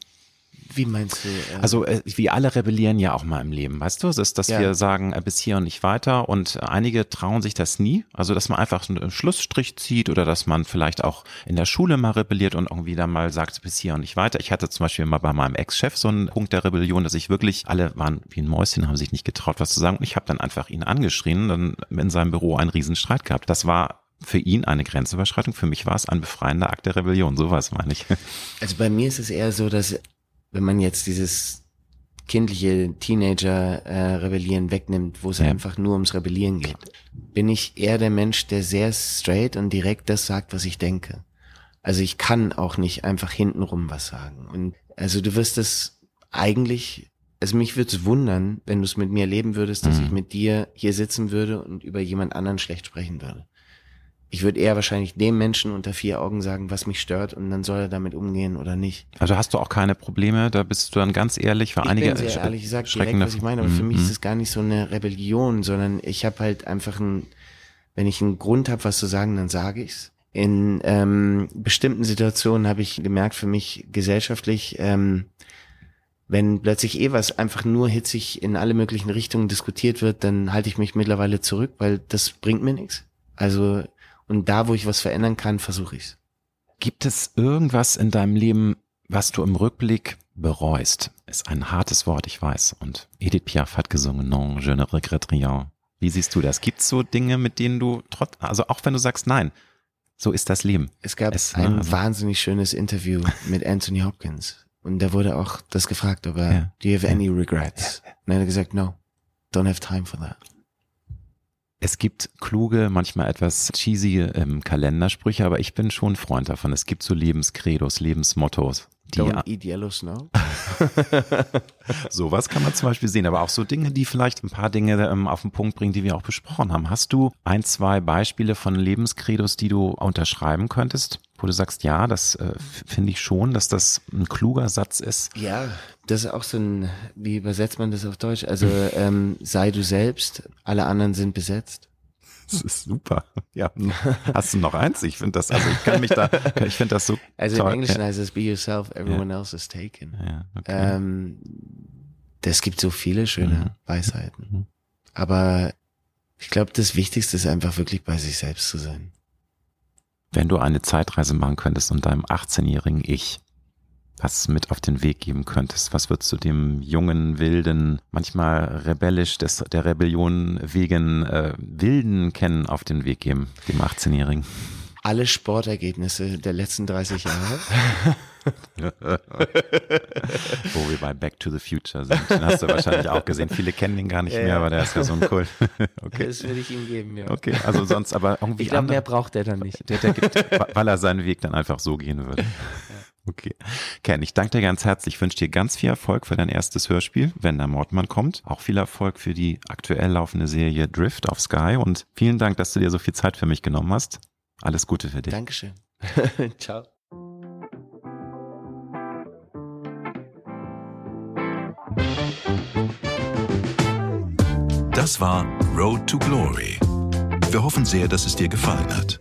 Wie meinst du? Äh also äh, wir alle rebellieren ja auch mal im Leben, weißt du? Das ist, dass ja. wir sagen, äh, bis hier und nicht weiter. Und einige trauen sich das nie. Also dass man einfach einen Schlussstrich zieht oder dass man vielleicht auch in der Schule mal rebelliert und irgendwie dann mal sagt, bis hier und nicht weiter. Ich hatte zum Beispiel mal bei meinem Ex-Chef so einen Punkt der Rebellion, dass ich wirklich, alle waren wie ein Mäuschen, haben sich nicht getraut, was zu sagen. Und ich habe dann einfach ihn angeschrien, dann in seinem Büro einen Riesenstreit gehabt. Das war für ihn eine Grenzüberschreitung. Für mich war es ein befreiender Akt der Rebellion. Sowas meine ich. Also bei mir ist es eher so, dass wenn man jetzt dieses kindliche Teenager-Rebellieren äh, wegnimmt, wo es ja. einfach nur ums Rebellieren geht, bin ich eher der Mensch, der sehr straight und direkt das sagt, was ich denke. Also ich kann auch nicht einfach hintenrum was sagen. Und also du wirst es eigentlich, also mich würde es wundern, wenn du es mit mir leben würdest, dass mhm. ich mit dir hier sitzen würde und über jemand anderen schlecht sprechen würde ich würde eher wahrscheinlich dem Menschen unter vier Augen sagen, was mich stört und dann soll er damit umgehen oder nicht. Also hast du auch keine Probleme, da bist du dann ganz ehrlich, für ich einige bin sehr ehrlich, ich sag direkt, was ich meine, aber für mich ist mhm. es gar nicht so eine Rebellion, sondern ich habe halt einfach ein, wenn ich einen Grund habe, was zu sagen, dann sage ich's. In ähm, bestimmten Situationen habe ich gemerkt, für mich gesellschaftlich, ähm, wenn plötzlich eh was einfach nur hitzig in alle möglichen Richtungen diskutiert wird, dann halte ich mich mittlerweile zurück, weil das bringt mir nichts. Also und da, wo ich was verändern kann, versuche ich's. Gibt es irgendwas in deinem Leben, was du im Rückblick bereust? Ist ein hartes Wort, ich weiß. Und Edith Piaf hat gesungen, non, je ne regrette rien. Wie siehst du das? Gibt es so Dinge, mit denen du trotz, also auch wenn du sagst, nein, so ist das Leben. Es gab es, ein also, wahnsinnig schönes Interview mit Anthony Hopkins. Und da wurde auch das gefragt, ob er, ja, do you have any regrets? Ja. Und er hat gesagt, no, don't have time for that. Es gibt kluge, manchmal etwas cheesy ähm, Kalendersprüche, aber ich bin schon Freund davon. Es gibt so Lebenskredos, Lebensmottos, Don't eat yellow snow. Sowas kann man zum Beispiel sehen, aber auch so Dinge, die vielleicht ein paar Dinge ähm, auf den Punkt bringen, die wir auch besprochen haben. Hast du ein, zwei Beispiele von Lebenskredos, die du unterschreiben könntest, wo du sagst, ja, das äh, finde ich schon, dass das ein kluger Satz ist? Ja, das ist auch so ein, wie übersetzt man das auf Deutsch? Also ähm, sei du selbst, alle anderen sind besetzt. Das ist super. Ja. Hast du noch eins? Ich finde das, also ich kann mich da, [LAUGHS] ich finde das so. Also toll. im Englischen ja. heißt es be yourself, everyone else is taken. Ja, okay. Ähm, das gibt so viele schöne Mhm. Weisheiten. Mhm. Aber ich glaube, das Wichtigste ist einfach wirklich bei sich selbst zu sein. Wenn du eine Zeitreise machen könntest und deinem 18-jährigen Ich was mit auf den Weg geben könntest, was würdest du dem jungen, wilden, manchmal rebellisch des, der Rebellion wegen äh, Wilden kennen auf den Weg geben, dem 18-Jährigen? Alle Sportergebnisse der letzten 30 Jahre. [LAUGHS] Wo wir bei Back to the Future sind. Den hast du wahrscheinlich auch gesehen. Viele kennen den gar nicht Ja, mehr, ja. aber der ist ja so ein Kult. [LAUGHS] Okay. Das würde ich ihm geben, ja. Okay, also sonst aber irgendwie Ich glaube, mehr braucht er dann nicht. Der, der gibt, weil er seinen Weg dann einfach so gehen würde. Okay. Ken, ich danke dir ganz herzlich. Ich wünsche dir ganz viel Erfolg für dein erstes Hörspiel, wenn der Mordmann kommt. Auch viel Erfolg für die aktuell laufende Serie Drift auf Sky. Und vielen Dank, dass du dir so viel Zeit für mich genommen hast. Alles Gute für dich. Dankeschön. [LAUGHS] Ciao. Das war Road to Glory. Wir hoffen sehr, dass es dir gefallen hat.